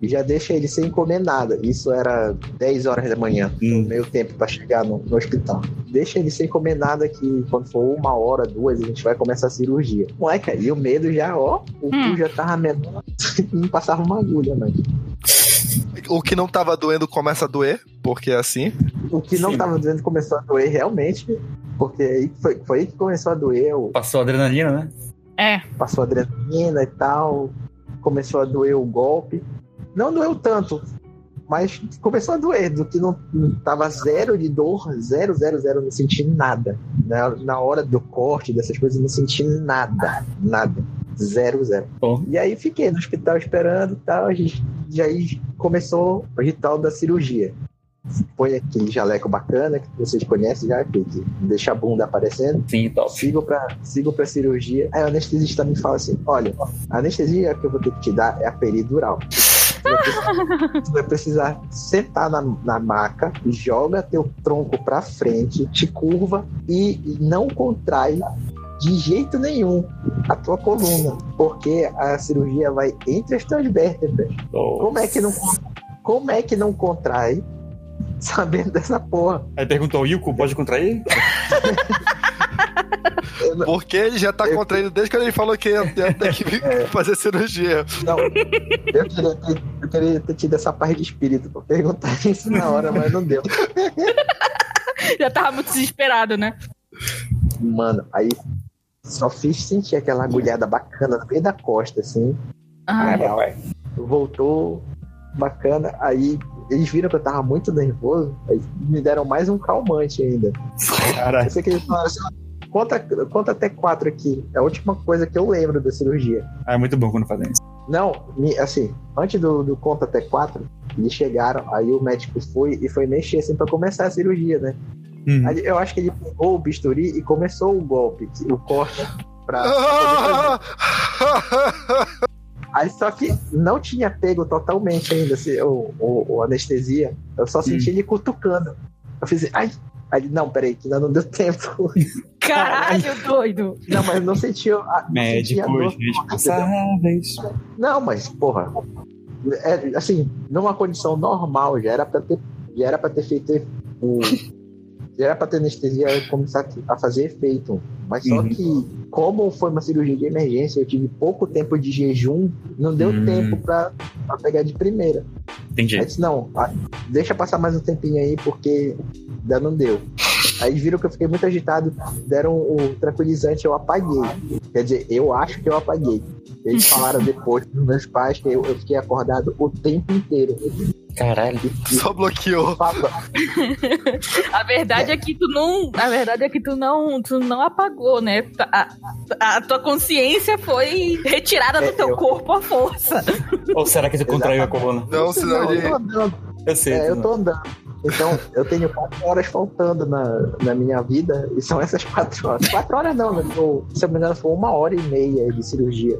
E já deixa ele sem comer nada. Isso era 10 horas da manhã, Hum. no meio tempo pra chegar no, no hospital. Deixa ele sem comer nada que quando for uma hora, duas, a gente vai começar a cirurgia. Moleque, aí o medo já, ó, o Hum. cu já tava menor, (laughs) não passava uma agulha, mas O que não tava doendo começa a doer, porque é assim. O que não Sim. tava doendo começou a doer realmente, porque aí foi, foi aí que começou a doer, o- Passou adrenalina, né? É. passou a adrenalina e tal, começou a doer o golpe. Não doeu tanto, mas começou a doer, do que não, não tava zero de dor, zero, zero, zero, não senti nada. Na, na hora do corte, dessas coisas, não senti nada, nada. Zero, zero. Bom. E aí fiquei no hospital esperando e tal, a gente, e aí começou o ritual da cirurgia. Põe aquele jaleco bacana que vocês conhecem já, que deixa a bunda aparecendo. Sim, top. Sigo pra, sigo pra cirurgia. Aí o anestesista me fala assim: olha, a anestesia que eu vou ter que te dar é a peridural. (laughs) Tu vai precisar- Tu vai precisar sentar na, na maca, joga teu tronco pra frente, te curva e não contrai de jeito nenhum a tua coluna, porque a cirurgia vai entre as tuas vértebras. Como é que não, como é que não contrai (laughs) sabendo dessa porra? Aí perguntou, Yuko, pode contrair? (laughs) Porque ele já tá Eu- contraindo desde quando ele falou que ia, ia ter que É. fazer cirurgia. Não, eu queria, ter, eu queria ter tido essa paz de espírito pra perguntar (laughs) isso na hora, mas não deu. Já tava muito desesperado, né? Mano, aí só fiz sentir aquela agulhada bacana no meio da costa, assim. Ah, Real. Voltou bacana. Aí eles viram que eu tava muito nervoso, aí me deram mais um calmante ainda. Caralho. Eu sei que eles falaram assim: "Ó, conta, conta até quatro aqui. É a última coisa que eu lembro da cirurgia. Ah, é muito bom quando fazem isso. Não, assim, antes do, do conta até quatro, eles chegaram, aí o médico foi e foi mexer assim pra começar a cirurgia, né? Hum. Aí eu acho que ele pegou o bisturi e começou o golpe, o corte pra. (laughs) pra. Aí só que não tinha pego totalmente ainda assim, o, o, o anestesia. Eu só senti ele cutucando. Eu fiz, ai, aí, não, peraí, que ainda não deu tempo. (laughs) caralho, doido. Não, mas não senti a, não senti a dor. Médicos responsáveis. Não, mas, porra, é, assim, numa condição normal, já era pra ter, já era pra ter feito o. Era pra ter anestesia começar a fazer efeito. Mas só Uhum. que, como foi uma cirurgia de emergência, eu tive pouco tempo de jejum, não deu Hum. tempo pra pegar de primeira. Entendi. Aí disse, não, deixa passar mais um tempinho aí, porque ainda não deu. Aí viram que eu fiquei muito agitado, deram o tranquilizante, eu apaguei. Quer dizer, eu acho que eu apaguei. Eles falaram depois dos meus pais que eu, eu fiquei acordado o tempo inteiro. Caralho. Só bloqueou. (laughs) A verdade é que tu não. A verdade é que tu não, tu não apagou, né? A, a tua consciência foi retirada do É, teu eu- corpo à força. Ou será que você contraiu a coluna? Não, senão não, ele. eu tô andando. Eu sei. É, tu eu tô andando. Então, eu tenho quatro horas faltando na, na minha vida, e são essas quatro horas. Quatro horas não, né? Se eu não me engano, foi uma hora e meia de cirurgia.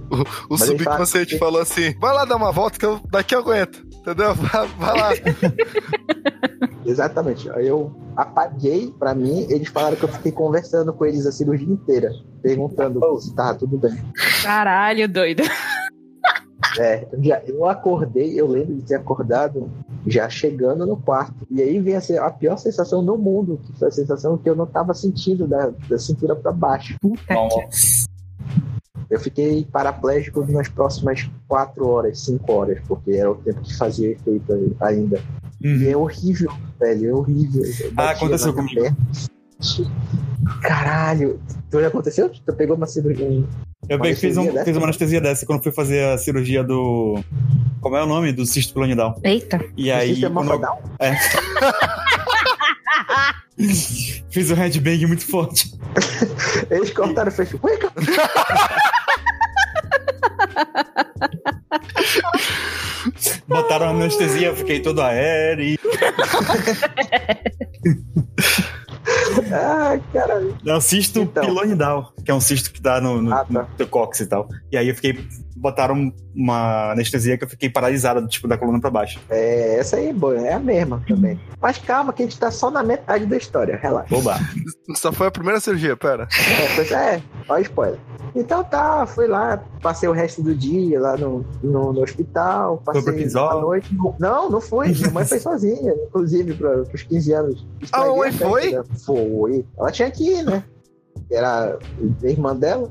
O ele subconsciente falou assim: vai lá dar uma volta que eu, daqui eu aguento. Entendeu? Vai, vai lá. (laughs) Exatamente. Aí eu apaguei pra mim, eles falaram que eu fiquei conversando com eles a cirurgia inteira, perguntando se tava tudo bem. Caralho, doido. É, eu acordei, eu lembro de ter acordado já chegando no quarto. E aí vem a, a pior sensação do mundo, que foi a sensação que eu não tava sentindo da, da cintura pra baixo. Puta Nossa. Eu fiquei paraplégico nas próximas quatro horas, cinco horas, porque era o tempo que fazia efeito ainda. E Uhum. é horrível, velho, é horrível. Ah, aconteceu comigo. perna. Caralho, tu já aconteceu? Tu pegou uma cirurgia? Eu Uma bem, fiz, um, fiz uma anestesia dessa quando fui fazer a cirurgia do. Como é o nome? Do cisto pilonidal. Eita. E aí. É quando? (laughs) É. Fiz um headbang muito forte. (laughs) Eles cortaram o fecho. Ué, cara, Botaram anestesia, eu fiquei todo aéreo. Ah, caralho. É um cisto Então. pilonidal, que é um cisto que dá no, no, Ah, tá. no teu cóccix e tal. E aí eu fiquei botaram uma anestesia que eu fiquei paralisada, tipo, da coluna pra baixo. É, essa aí, boa, é a mesma também. Mas calma, que a gente tá só na metade da história, relaxa. Oba. (laughs) Só foi a primeira cirurgia, pera. É, pois é, ó, spoiler. Então tá, fui lá, passei o resto do dia lá no, no, no hospital, passei pro episódio? a noite. Não, não fui. Minha mãe foi sozinha, inclusive, pra, pros 15 anos. Ah, a foi? Foi. Ela tinha que ir, né? Era a irmã dela.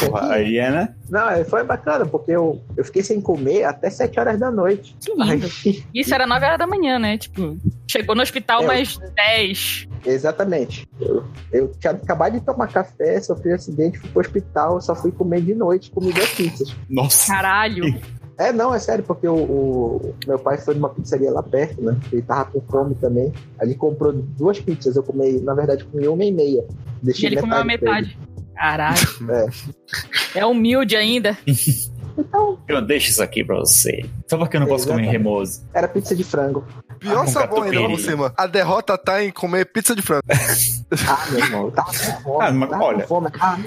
Porra, aí é, né? Não, foi bacana, porque eu, eu fiquei sem comer até 7 horas da noite. Que lindo. Aí, Isso era 9 horas da manhã, né? Tipo, chegou no hospital É, mais 10. exatamente. Eu, eu tinha acabado de tomar café, sofri um acidente, fui pro hospital, só fui comer de noite, comi duas pizzas. Nossa. Caralho. É, não, é sério, porque o, o- meu pai foi numa pizzaria lá perto, né? Ele tava com fome também. Aí ele comprou duas pizzas, eu comi, na verdade, comi uma e meia. E Deixei ele comeu a metade. Caralho. É. É humilde ainda. Então, Eu deixo isso aqui pra você. Só porque eu não posso comer Exatamente. remoso. era pizza de frango. Pior Ah, sabor ainda por cima. A derrota tá em comer pizza de frango. Ah, meu irmão, eu tava com fome. Ah, mas tava olha. com fome. Ah,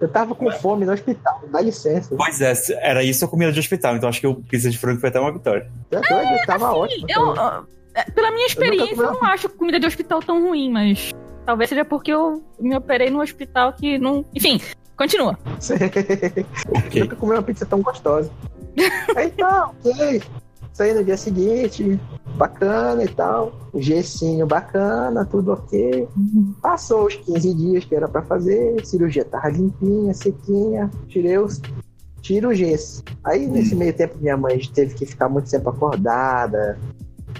eu tava com fome no hospital, dá licença. Pois é, era isso a comida de hospital, então acho que o pizza de frango foi até uma vitória. É doido? Eu tava ótimo. Eu, ah, é, pela minha experiência, eu não acho comida de hospital tão ruim, mas talvez seja porque eu me operei num hospital que não. Enfim, continua. (laughs) Ok. Nunca comi uma pizza tão gostosa. Aí tá, ok. Saí no dia seguinte, bacana e tal. O gessinho bacana, tudo ok. Passou os 15 dias que era pra fazer, cirurgia tava limpinha, sequinha, tirei os. Tira o gesso. Aí nesse meio tempo minha mãe teve que ficar muito tempo acordada.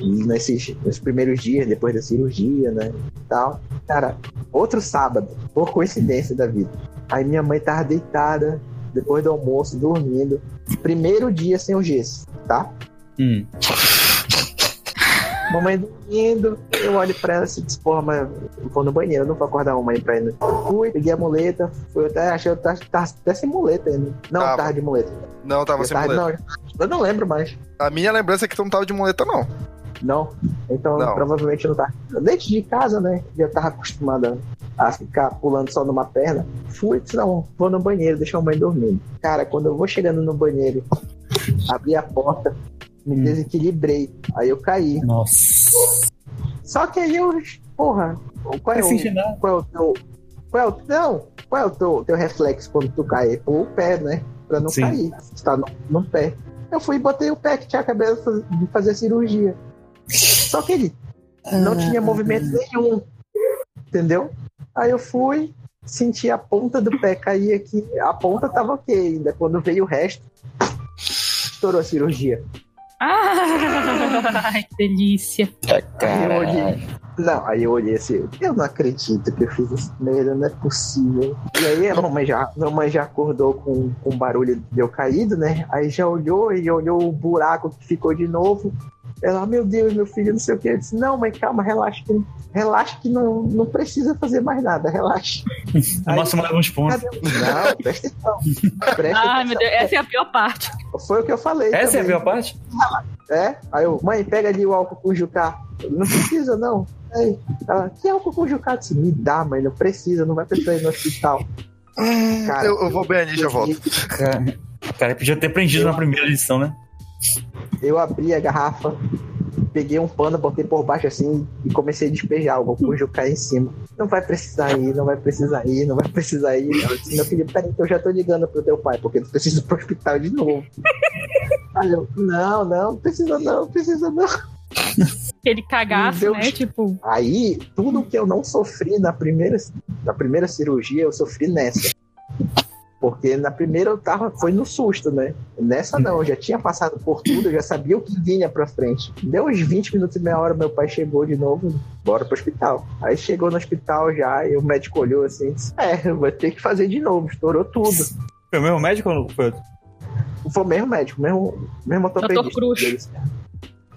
Nesses, nos primeiros dias, depois da cirurgia, né? Tal. Cara, outro sábado, por coincidência da vida. Aí minha mãe tava deitada, depois do almoço, dormindo. Primeiro dia sem o gesso, tá? Hum. (laughs) Mamãe dormindo, eu olho pra ela e disse, porra, mas eu vou no banheiro, eu não vou acordar a mamãe pra ir. no-" Fui, peguei a muleta, fui até, achei que eu tava, tava até sem muleta ainda. Não, Tava. tava de muleta. Não, tava Eu sem tava- muleta. não, eu não lembro mais. A minha lembrança é que tu não tava de muleta, não. Não. Então Não. provavelmente não tá. Dentro de casa, né? Já tava acostumada a ficar pulando só numa perna. Fui, disse, não, vou no banheiro, deixa a mãe dormindo. Cara, quando eu vou chegando no banheiro, (laughs) abri a porta, me Hum. desequilibrei. Aí eu caí. Nossa. Só que aí eu, porra, qual é Não o, qual é o teu. Qual é o, não, qual é o teu, teu reflexo quando tu cai? Pô, o pé, né? Pra não Sim. cair. Você tá no, no pé. Eu fui e botei o pé que tinha acabado de fazer- de fazer a cirurgia. Só que ele não tinha movimento nenhum. Entendeu? Aí eu fui, senti a ponta do pé cair aqui. A ponta tava ok ainda. Quando veio o resto, estourou a cirurgia. Ai, (laughs) que delícia. Aí eu olhei. Não, aí eu olhei assim, eu não acredito que eu fiz essa merda, não é possível. E aí a mamãe já, a mamãe já acordou com, com o barulho de eu caído, né? Aí já olhou e olhou o buraco que ficou de novo. Ela, meu Deus, meu filho, não sei o que. Eu disse, não, mãe, calma, relaxa que, relaxa que não, não precisa fazer mais nada, relaxa. Máximo leva uns pontos. Não, presta atenção. Presta Ai, meu atenção. Deus, essa é a pior parte. Foi o que eu falei. Essa é a também. pior parte? É? Aí eu, mãe, pega ali o álcool com Jucá. Não precisa, não. Aí, ela, que álcool com Jucá? Eu disse, me dá, mãe, não precisa, não vai precisar ir no hospital. Cara, eu, eu vou bem ali e já volto. Cara, cara, podia ter aprendido na primeira lição, né? Eu abri a garrafa, peguei um pano, botei por baixo assim e comecei a despejar álcool com Jucá em cima. Não vai precisar ir, não vai precisar ir, não vai precisar ir. Meu filho, peraí que eu já tô ligando pro teu pai, porque tu precisa ir pro hospital de novo. Aí eu, não, não, precisa não, precisa não. Aquele cagaço, né? Deus. Tipo, Aí, tudo que eu não sofri na primeira, na primeira cirurgia, eu sofri nessa. Porque na primeira eu tava, foi no susto, né? Nessa não, eu já tinha passado por tudo, eu já sabia o que vinha pra frente. Deu uns 20 minutos e meia hora, meu pai chegou de novo, bora pro hospital. Aí chegou no hospital já, e o médico olhou assim, disse, é, vai ter que fazer de novo, estourou tudo. Foi o mesmo médico ou foi outro? Foi o mesmo médico, mesmo, mesmo ortopedista. Cruz. Ele disse,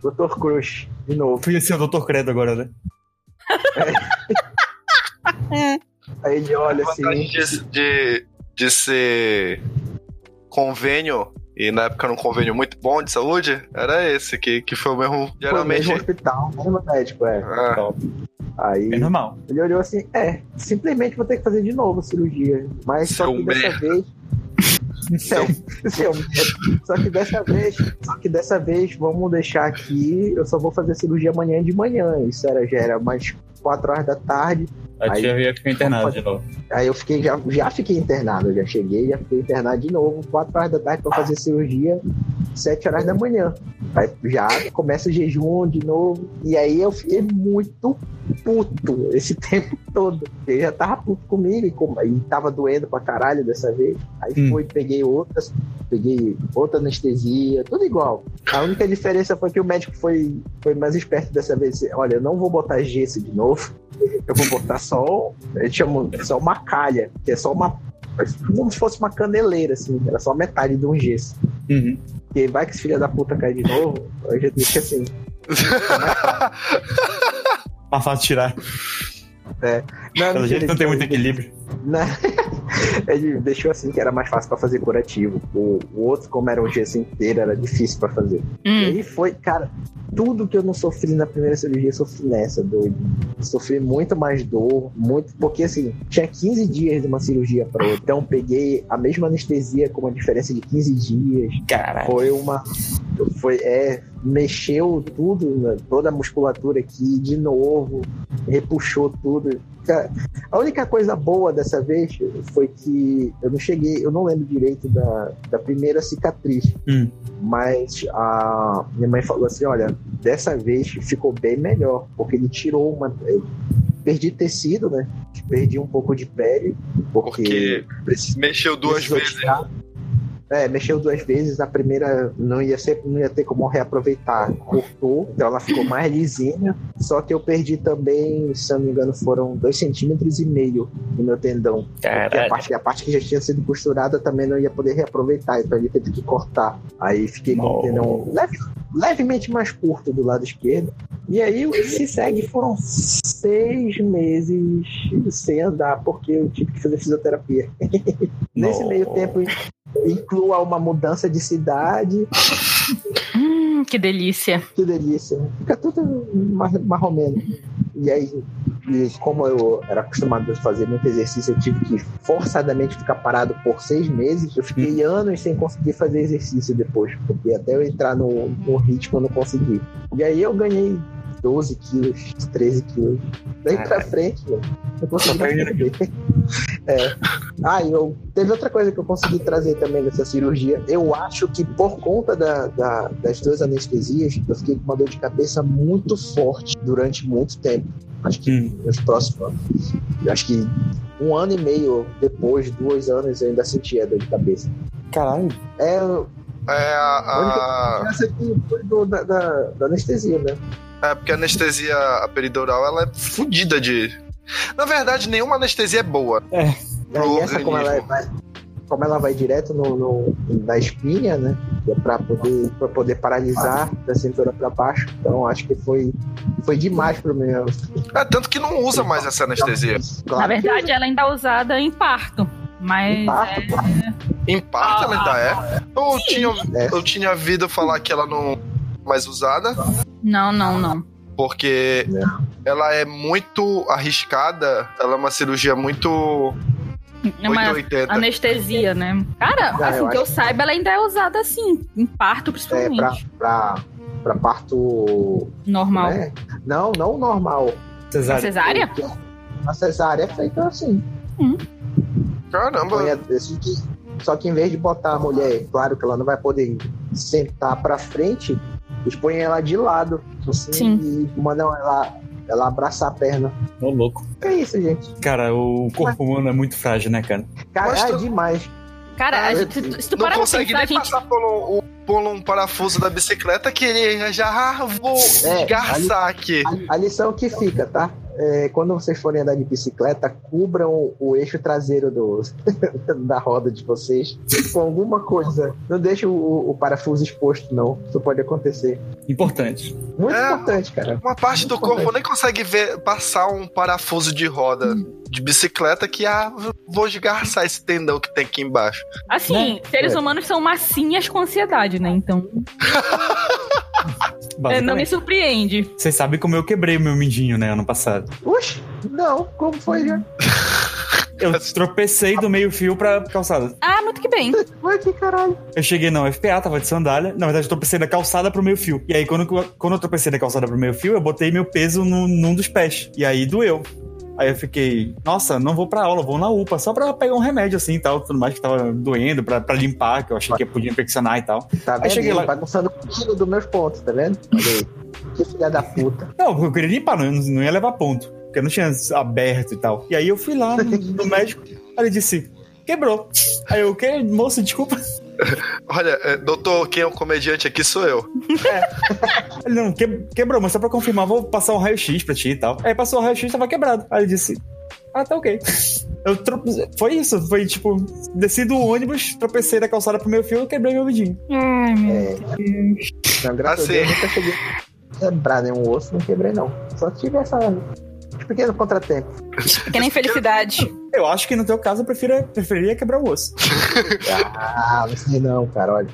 Dr. Cruz, de novo. Podia ser o Dr. Credo agora, né? (laughs) Aí ele olha assim, de, de, de ser convênio, e na época era um convênio muito bom de saúde, era esse, que, que foi o mesmo, foi o geralmente. mesmo hospital, mesmo médico, é. Ah, Top. Aí É normal. ele olhou assim, é, simplesmente vou ter que fazer de novo a cirurgia. Mas só Seu que dessa merda. vez. (laughs) Seu- (laughs) Seu. Só que dessa vez, só que dessa vez, vamos deixar aqui, eu só vou fazer cirurgia amanhã de manhã. Isso era, já era mais 4 horas da tarde. A Aí- tia ia ficar internada de novo. Aí eu fiquei, já, já fiquei internado, eu já cheguei, já fiquei internado de novo, 4 horas da tarde pra fazer cirurgia, 7 horas da manhã. Aí já começa o jejum de novo. E aí eu fiquei muito puto esse (laughs) tempo todo. Ele já tava puto comigo e, com- e tava doendo pra caralho dessa vez. Aí Hum. fui, peguei outras, peguei outra anestesia, tudo igual. A única diferença foi que o médico foi, foi mais esperto dessa vez. Olha, eu não vou botar gesso de novo. Eu vou botar só, eles chamam só uma calha, que é só uma. Como se fosse uma caneleira, assim, era só metade de um gesso. Uhum. Porque vai que esse filho da puta cai de novo, eu já deixa assim. Mais (laughs) fácil de tirar. Não, Pelo jeito não tem muito equilíbrio. Não. (laughs) Ele deixou assim que era mais fácil pra fazer curativo. O, o outro, como era um gesso inteiro, era difícil pra fazer. E Hum. aí foi, cara, tudo que eu não sofri na primeira cirurgia, eu sofri nessa, doido. Sofri muito mais dor, muito. Porque assim, tinha 15 dias de uma cirurgia pra outra. Então peguei a mesma anestesia com uma diferença de 15 dias. Caralho. Foi uma. Foi, é, mexeu tudo, né, toda a musculatura aqui de novo, repuxou tudo. A única coisa boa dessa vez foi que eu não cheguei, eu não lembro direito da, da primeira cicatriz, Hum. mas a minha mãe falou assim: olha, dessa vez ficou bem melhor, porque ele tirou uma. eu perdi tecido, né? Perdi um pouco de pele, porque, Porque precis- mexeu duas vezes. tirar. É, mexeu duas vezes. A primeira não ia, ser, não ia ter como reaproveitar. Cortou, então ela ficou mais lisinha. Só que eu perdi também, se eu não me engano, foram dois centímetros e meio no meu tendão. A parte, a parte que já tinha sido costurada também não ia poder reaproveitar, então ele teve que cortar. Aí fiquei com o tendão leve- levemente mais curto do lado esquerdo. E aí o que se segue foram seis meses sem andar, porque eu tive que fazer fisioterapia. (laughs) Nesse meio tempo inclua uma mudança de cidade. Hum, que delícia. Que delícia. Fica tudo mar- marromeno. E aí, e como eu era acostumado a fazer muito exercício, eu tive que forçadamente ficar parado por seis meses. Eu fiquei anos sem conseguir fazer exercício depois, porque até eu entrar no, no ritmo eu não consegui. E aí eu ganhei 12 quilos, 13 quilos. Daí pra Caralho. frente, eu não consegui perder. (laughs) É. Ah, eu teve outra coisa que eu consegui trazer também dessa cirurgia. Eu acho que por conta da, da- das duas anestesias, eu fiquei com uma dor de cabeça muito forte durante muito tempo. Acho que Hum. nos próximos. eu Acho que um ano e meio depois, dois anos, eu ainda sentia dor de cabeça. Caralho. É, É a, a- essa aqui foi do- da, da- da anestesia, né? É porque a anestesia peridural ela é fodida de. Na verdade, nenhuma anestesia é boa. É. Pro e essa, como ela, organismo. vai, como ela vai direto no, no- na espinha, né? Que é pra poder, pra poder paralisar da cintura pra baixo. Então acho que foi, foi demais pro meu. É, tanto que não usa mais essa anestesia. Claro Na verdade, ela ainda é usada em parto. Mas em parto, é, pô. Em parte ela ainda é. Eu tinha, É. eu tinha ouvido falar que ela não é mais usada, não, não, não. porque ela é muito arriscada. Ela é uma cirurgia muito. É uma 880. anestesia, né? Cara, assim eu que eu saiba, ela ainda é usada assim, em parto É, principalmente. pra, pra, pra parto. Normal. né? Não, não normal. A Cesárea. cesárea? A cesárea é feita assim. Caramba. Põe a- esse que- Só que em vez de botar a mulher, claro que ela não vai poder sentar pra frente, eles põem ela de lado, assim, Sim. e mandam ela, ela abraçar a perna. Ô, louco. É isso, gente. Cara, o corpo humano é muito frágil, né, cara? Cara, é tu- demais. Cara, a gente- eu- se, tu Não parar pra consegue pensar, a nem gente. passar por um, por um parafuso da bicicleta que ele já ah, vou É, esgarçar aqui. A, a lição que fica, tá? É, quando vocês forem andar de bicicleta, cubram o, eixo traseiro do, (laughs) da roda de vocês com alguma coisa. Não deixe o, o parafuso exposto, não. Isso pode acontecer. Importante. Muito É. importante, cara. Uma parte do corpo nem consegue ver passar um parafuso de roda de bicicleta que ah, vou esgarçar esse tendão que tem aqui embaixo. Assim, seres É. humanos são massinhas com ansiedade, né? Então, (laughs) é, não me surpreende. Vocês sabem como eu quebrei o meu mindinho, né, ano passado. Oxe, não, como foi já? (laughs) Eu tropecei do meio fio pra calçada. Ah, muito que bem. (laughs) Ué, que caralho. Eu cheguei na UFPA, tava de sandália. Na verdade, eu tropecei da calçada pro meio fio. E aí, quando, quando eu tropecei da calçada pro meio fio, eu botei meu peso no, num dos pés. E aí doeu. Aí eu fiquei, nossa, não vou pra aula, vou na UPA, só pra pegar um remédio assim e tal, tudo mais que tava doendo, pra, pra limpar, que eu achei que podia infeccionar e tal. Tá vendo? cheguei lá- bagunçando comigo dos meus pontos, tá vendo? Olha aí. Que filha da puta. Não, eu queria limpar, não, não ia levar ponto. Porque eu não tinha aberto e tal. E aí eu fui lá no, no médico, aí ele disse, quebrou. Aí eu, o quê? Moço, desculpa. (laughs) Olha, é, doutor, quem é o comediante aqui sou eu. (laughs) Ele, não, que- quebrou, mas só pra confirmar, vou passar um raio-x pra ti e tal. Aí passou o raio-x, tava quebrado. Aí ele disse, ah, tá ok. (laughs) Eu trope... Foi isso, foi tipo, desci do ônibus, tropecei da calçada pro meu fio e quebrei meu vidinho. Ai, meu É. Não, graças Assim. a Deus, eu nunca cheguei a quebrar nenhum osso, não quebrei, não. Só tive essa pequeno contratempo. Pequena infelicidade. Eu acho que no teu caso eu prefiro, preferiria quebrar o osso. Ah, não sei não, cara, olha.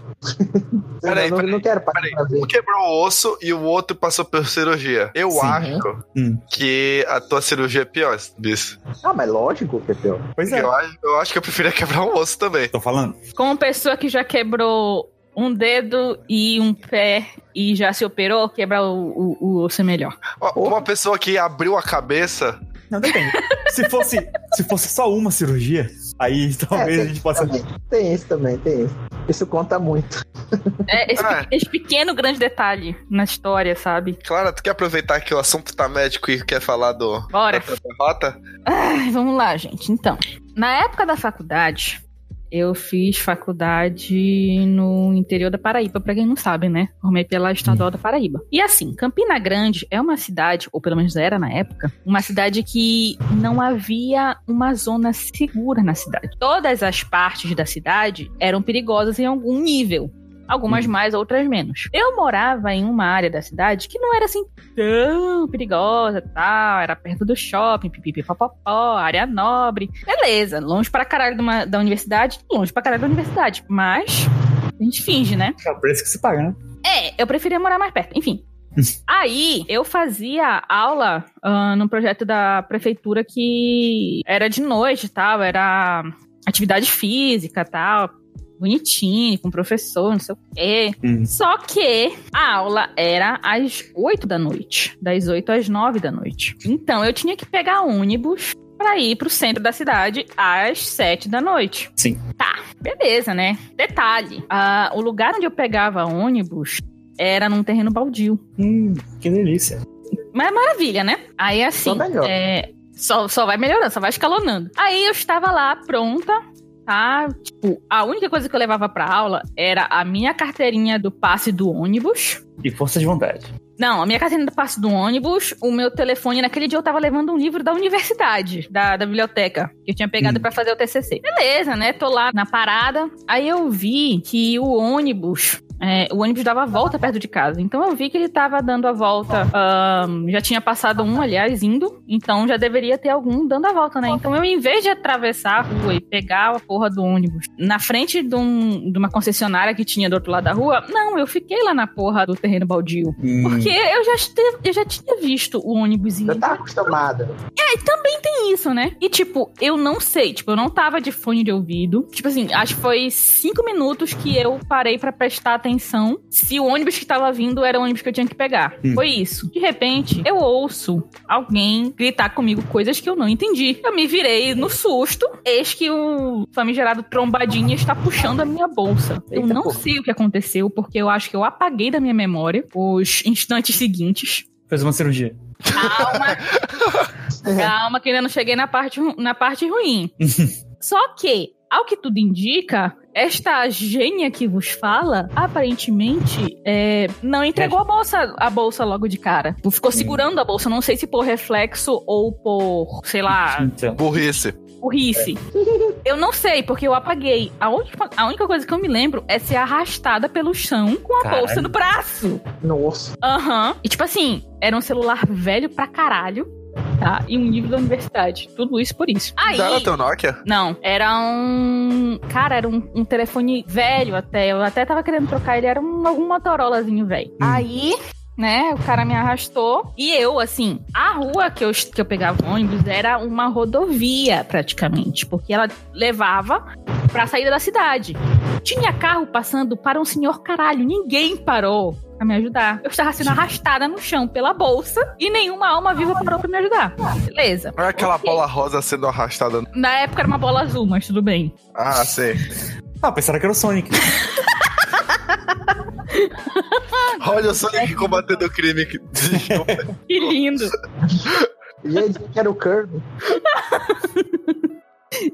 Peraí, não, não, peraí, não quero parar peraí. pra ver. Um quebrou o osso e o outro passou por cirurgia. Eu Sim. acho Hum. que a tua cirurgia é pior, bicho. Ah, mas lógico, Pepeu. Pois é, Eu, acho, eu acho que eu preferia quebrar um osso também. tô falando. Como pessoa que já quebrou um dedo e um pé e já se operou, quebrar o, o, o osso é melhor. Uma pessoa que abriu a cabeça. Não, depende. se, fosse, se fosse só uma cirurgia, aí talvez É, a gente possa. Também. Tem isso também, tem isso. Isso conta muito. É esse, Ah. pe- esse pequeno grande detalhe na história, sabe? Clara, tu quer aproveitar que o assunto tá médico e quer falar do, Bora. da derrota? Ai, vamos lá, gente. Então, na época da faculdade, eu fiz faculdade no interior da Paraíba, pra quem não sabe, né? Formei pela Estadual da Paraíba. E assim, Campina Grande é uma cidade, ou pelo menos era na época, uma cidade que não havia uma zona segura na cidade. Todas as partes da cidade eram perigosas em algum nível. Algumas mais, outras menos. Eu morava em uma área da cidade que não era assim tão perigosa tal, era perto do shopping, pipipi papapó, área nobre. Beleza, longe pra caralho de uma- da universidade, longe pra caralho da universidade. Mas a gente finge, né? É o preço que se paga, né? É, eu preferia morar mais perto, enfim. (laughs) Aí, eu fazia aula ah, no projeto da prefeitura que era de noite e tal, era atividade física e tal, bonitinho, com professor, não sei o quê. Hum. Só que a aula era às 8 da noite, das 8 às 9 da noite. Então, eu tinha que pegar ônibus pra ir pro centro da cidade às 7 da noite. Sim. Tá, beleza, né? Detalhe, o lugar onde eu pegava ônibus era num terreno baldio. Hum, que delícia. Mas é maravilha, né? Aí assim, Só melhor. é, só, só vai melhorando, só vai escalonando. Aí eu estava lá pronta, tá? Tipo, a única coisa que eu levava pra aula era a minha carteirinha do passe do ônibus. E força de vontade. Não, a minha carteirinha do passe do ônibus, o meu telefone. Naquele dia eu tava levando um livro da universidade, da, da biblioteca, que eu tinha pegado Hum. pra fazer o TCC. Beleza, né? Tô lá na parada. Aí eu vi que o ônibus. É, o ônibus dava a volta perto de casa. Então eu vi que ele tava dando a volta. ahn, já tinha passado um, aliás, indo. Então já deveria ter algum dando a volta, né? Então eu, em vez de atravessar a rua e pegar a porra do ônibus na frente de, um- de uma concessionária que tinha do outro lado da rua, não, eu fiquei lá na porra do terreno baldio. Hum, Porque eu já, eu já tinha visto o ônibus indo. Eu tava acostumada. Tem isso, né? E, tipo, eu não sei. Tipo, eu não tava de fone de ouvido. Tipo assim, acho que foi cinco minutos que eu parei pra prestar atenção se o ônibus que tava vindo era o ônibus que eu tinha que pegar. Hum. Foi isso. De repente, eu ouço alguém gritar comigo coisas que eu não entendi. Eu me virei no susto. Eis que o famigerado trombadinha está puxando a minha bolsa. Eu Eita, não porra. sei o que aconteceu, porque eu acho que eu apaguei da minha memória os instantes seguintes. Fez uma cirurgia. Calma. (laughs) Calma, que ainda não cheguei na parte, na parte ruim. Só que, ao que tudo indica, esta gênia que vos fala, aparentemente, é, não entregou a bolsa, a bolsa logo de cara. Ficou segurando a bolsa, não sei se por reflexo ou por, sei lá, Então, Burrice. burrice. Eu não sei, porque eu apaguei. A única, a única coisa que eu me lembro é ser arrastada pelo chão com a Caralho. bolsa no braço. Nossa. Aham. E tipo assim, era um celular velho pra caralho, tá? E um livro da universidade. Tudo isso por isso. Aí. Não era teu Nokia? Não, era um. Cara, era um, um telefone velho até. Eu até tava querendo trocar ele, era um, algum Motorolazinho velho. Aí. Né? O cara me arrastou. E eu, assim, a rua que eu, que eu pegava ônibus era uma rodovia, praticamente. Porque ela levava pra saída da cidade. Tinha carro passando para um senhor caralho. Ninguém parou pra me ajudar. Eu estava sendo arrastada no chão pela bolsa e nenhuma alma viva parou pra me ajudar. Beleza. Olha aquela Ok. bola rosa sendo arrastada. Na época era uma bola azul, mas tudo bem. Ah, sei. Ah, pensaram que era o Sonic. (laughs) (laughs) Olha o Sonic combatendo o crime. que- Que lindo. E aí, que era o Kirby. (laughs)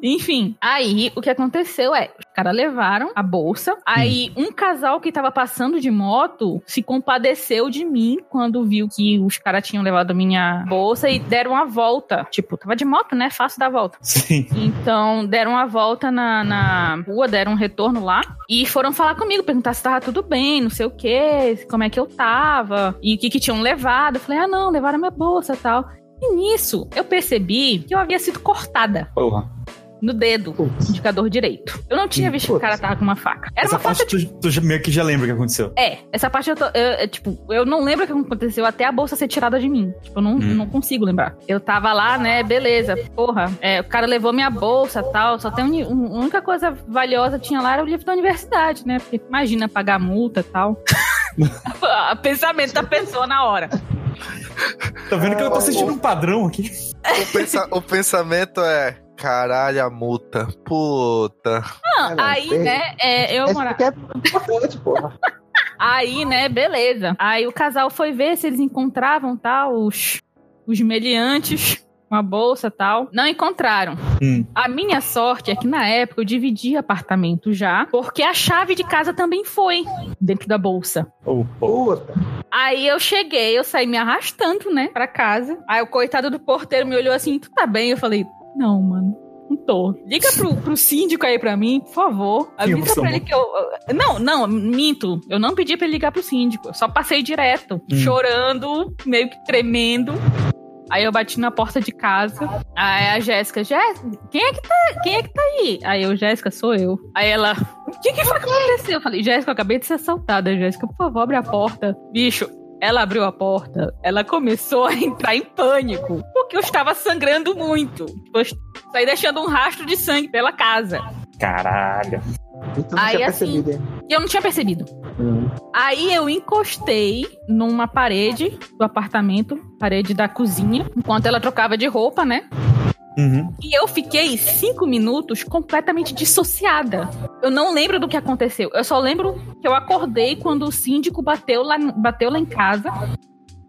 Enfim, aí o que aconteceu é, os caras levaram a bolsa, aí um casal que tava passando de moto se compadeceu de mim quando viu que os caras tinham levado a minha bolsa e deram a volta. Tipo, tava de moto, né? Fácil dar a volta. Sim. Então, deram a volta na, na rua, deram um retorno lá e foram falar comigo, perguntar se tava tudo bem, não sei o que, como é que eu tava e o que que tinham levado. Eu falei, ah, não, levaram minha bolsa e tal. E nisso, eu percebi que eu havia sido cortada Porra. No dedo, indicador direito. Eu não tinha visto que o cara tava com uma faca. Era Essa uma faca parte tu, tu já- meio que já lembra o que aconteceu. é, essa parte eu tô. eu- é, tipo, eu não lembro o que aconteceu até a bolsa ser tirada de mim. Tipo, eu não, Hum. não consigo lembrar. Eu tava lá, né, beleza. Porra, é, o cara levou minha bolsa e tal. Só tem um, um- a única coisa valiosa que tinha lá era o livro da universidade, né? Porque imagina pagar multa e tal. (laughs) pensamento da pessoa na hora. Tá vendo que eu tô sentindo um padrão aqui? O, pensa- o pensamento é. Caralho, a multa. Puta. Ah, não, Aí, tem- né, é, eu morava. é importante, porra. Aí, né, beleza. Aí o casal foi ver se eles encontravam, tal, os, os meliantes, uma bolsa tal. Não encontraram. Hum. A minha sorte é que na época eu dividi apartamento já, porque a chave de casa também foi dentro da bolsa. Oh. Puta. Aí eu cheguei, eu saí me arrastando, né, pra casa. Aí o coitado do porteiro me olhou assim, tu tá bem? Eu falei, não, mano. Não tô. Liga pro, pro síndico aí pra mim, por favor. Que Avisa pra ele que eu. Não, não, minto. Eu não pedi pra ele ligar pro síndico. Eu só passei direto, Hum. chorando, meio que tremendo. Aí eu bati na porta de casa. Aí a Jéssica, Jéssica, quem é que tá, quem é que tá aí? Aí eu, Jéssica, sou eu. Aí ela, o que que foi que aconteceu? Eu falei, Jéssica, eu acabei de ser assaltada. Jéssica, por favor, abre a porta. Bicho, ela abriu a porta, ela começou a entrar em pânico, porque eu estava sangrando muito. Tipo, Eu saí deixando um rastro de sangue pela casa. Caralho. E tu não Aí, tinha assim, eu não tinha percebido. Hum. Aí eu encostei numa parede do apartamento, parede da cozinha, enquanto ela trocava de roupa, né? Uhum. E eu fiquei cinco minutos completamente dissociada. Eu não lembro do que aconteceu. Eu só lembro que eu acordei quando o síndico bateu lá, bateu lá em casa.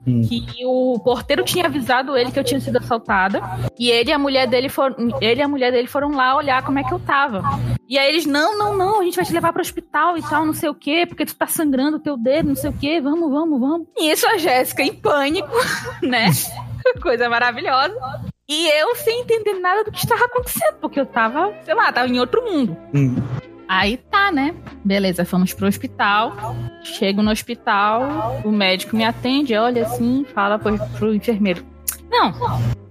Hum. Que o porteiro tinha avisado ele que eu tinha sido assaltada. E ele e a mulher dele foram. Ele e a mulher dele foram lá olhar como é que eu tava. E aí eles, não, não, não, a gente vai te levar pro hospital e tal, não sei o quê, porque tu tá sangrando o teu dedo, não sei o quê, vamos, vamos, vamos. E isso a Jéssica em pânico, (laughs) né? (laughs) Coisa maravilhosa. E eu sem entender nada do que estava acontecendo, porque eu tava, sei lá, tava em outro mundo. Hum. Aí tá, né? Beleza, fomos pro hospital. Chego no hospital, o médico me atende, olha assim, fala pro, pro enfermeiro. Não,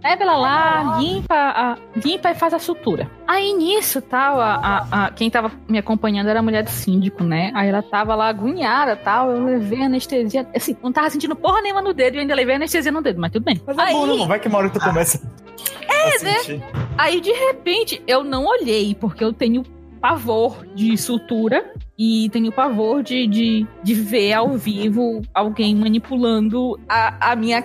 leva ela lá, limpa, a- limpa e faz a sutura. Aí nisso, tal, a, a- a- quem tava me acompanhando era a mulher do síndico, né? Aí ela tava lá agoniada, tal, eu levei anestesia, assim, não tava sentindo porra nenhuma no dedo, e eu ainda levei anestesia no dedo, mas tudo bem. Mas é Aí- bom, né, mano? Vai que uma hora tu começa. É, né? Aí, de repente, eu não olhei, porque eu tenho pavor de sutura e tenho pavor de, de, de ver ao vivo alguém manipulando a, a minha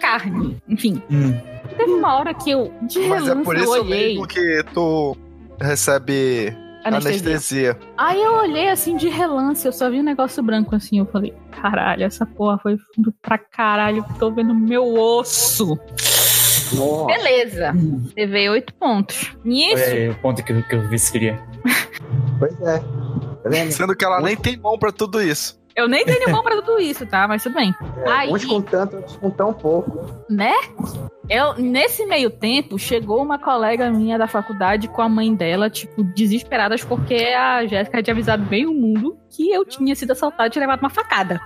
carne. Enfim, Hum. teve uma hora que eu, de Mas é relance, por eu isso olhei mesmo que tu recebe anestesia. anestesia. Aí eu olhei assim de relance, eu só vi um negócio branco assim. Eu falei, caralho, essa porra foi fundo pra caralho, tô vendo meu osso. Nossa. Beleza, levei oito pontos. Nisso, Olha aí o ponto que, eu- que eu vi se queria. (laughs) Pois é. Tá vendo? Sendo que ela nem tem mão pra tudo isso. eu nem tenho (laughs) mão pra tudo isso, tá? Mas tudo bem. Aí, Uns com tanto, outros com tão pouco. né? Eu, nesse meio tempo, chegou uma colega minha da faculdade com a mãe dela, tipo, desesperadas porque a Jéssica tinha avisado bem o mundo que eu tinha sido assaltada e tinha levado uma facada.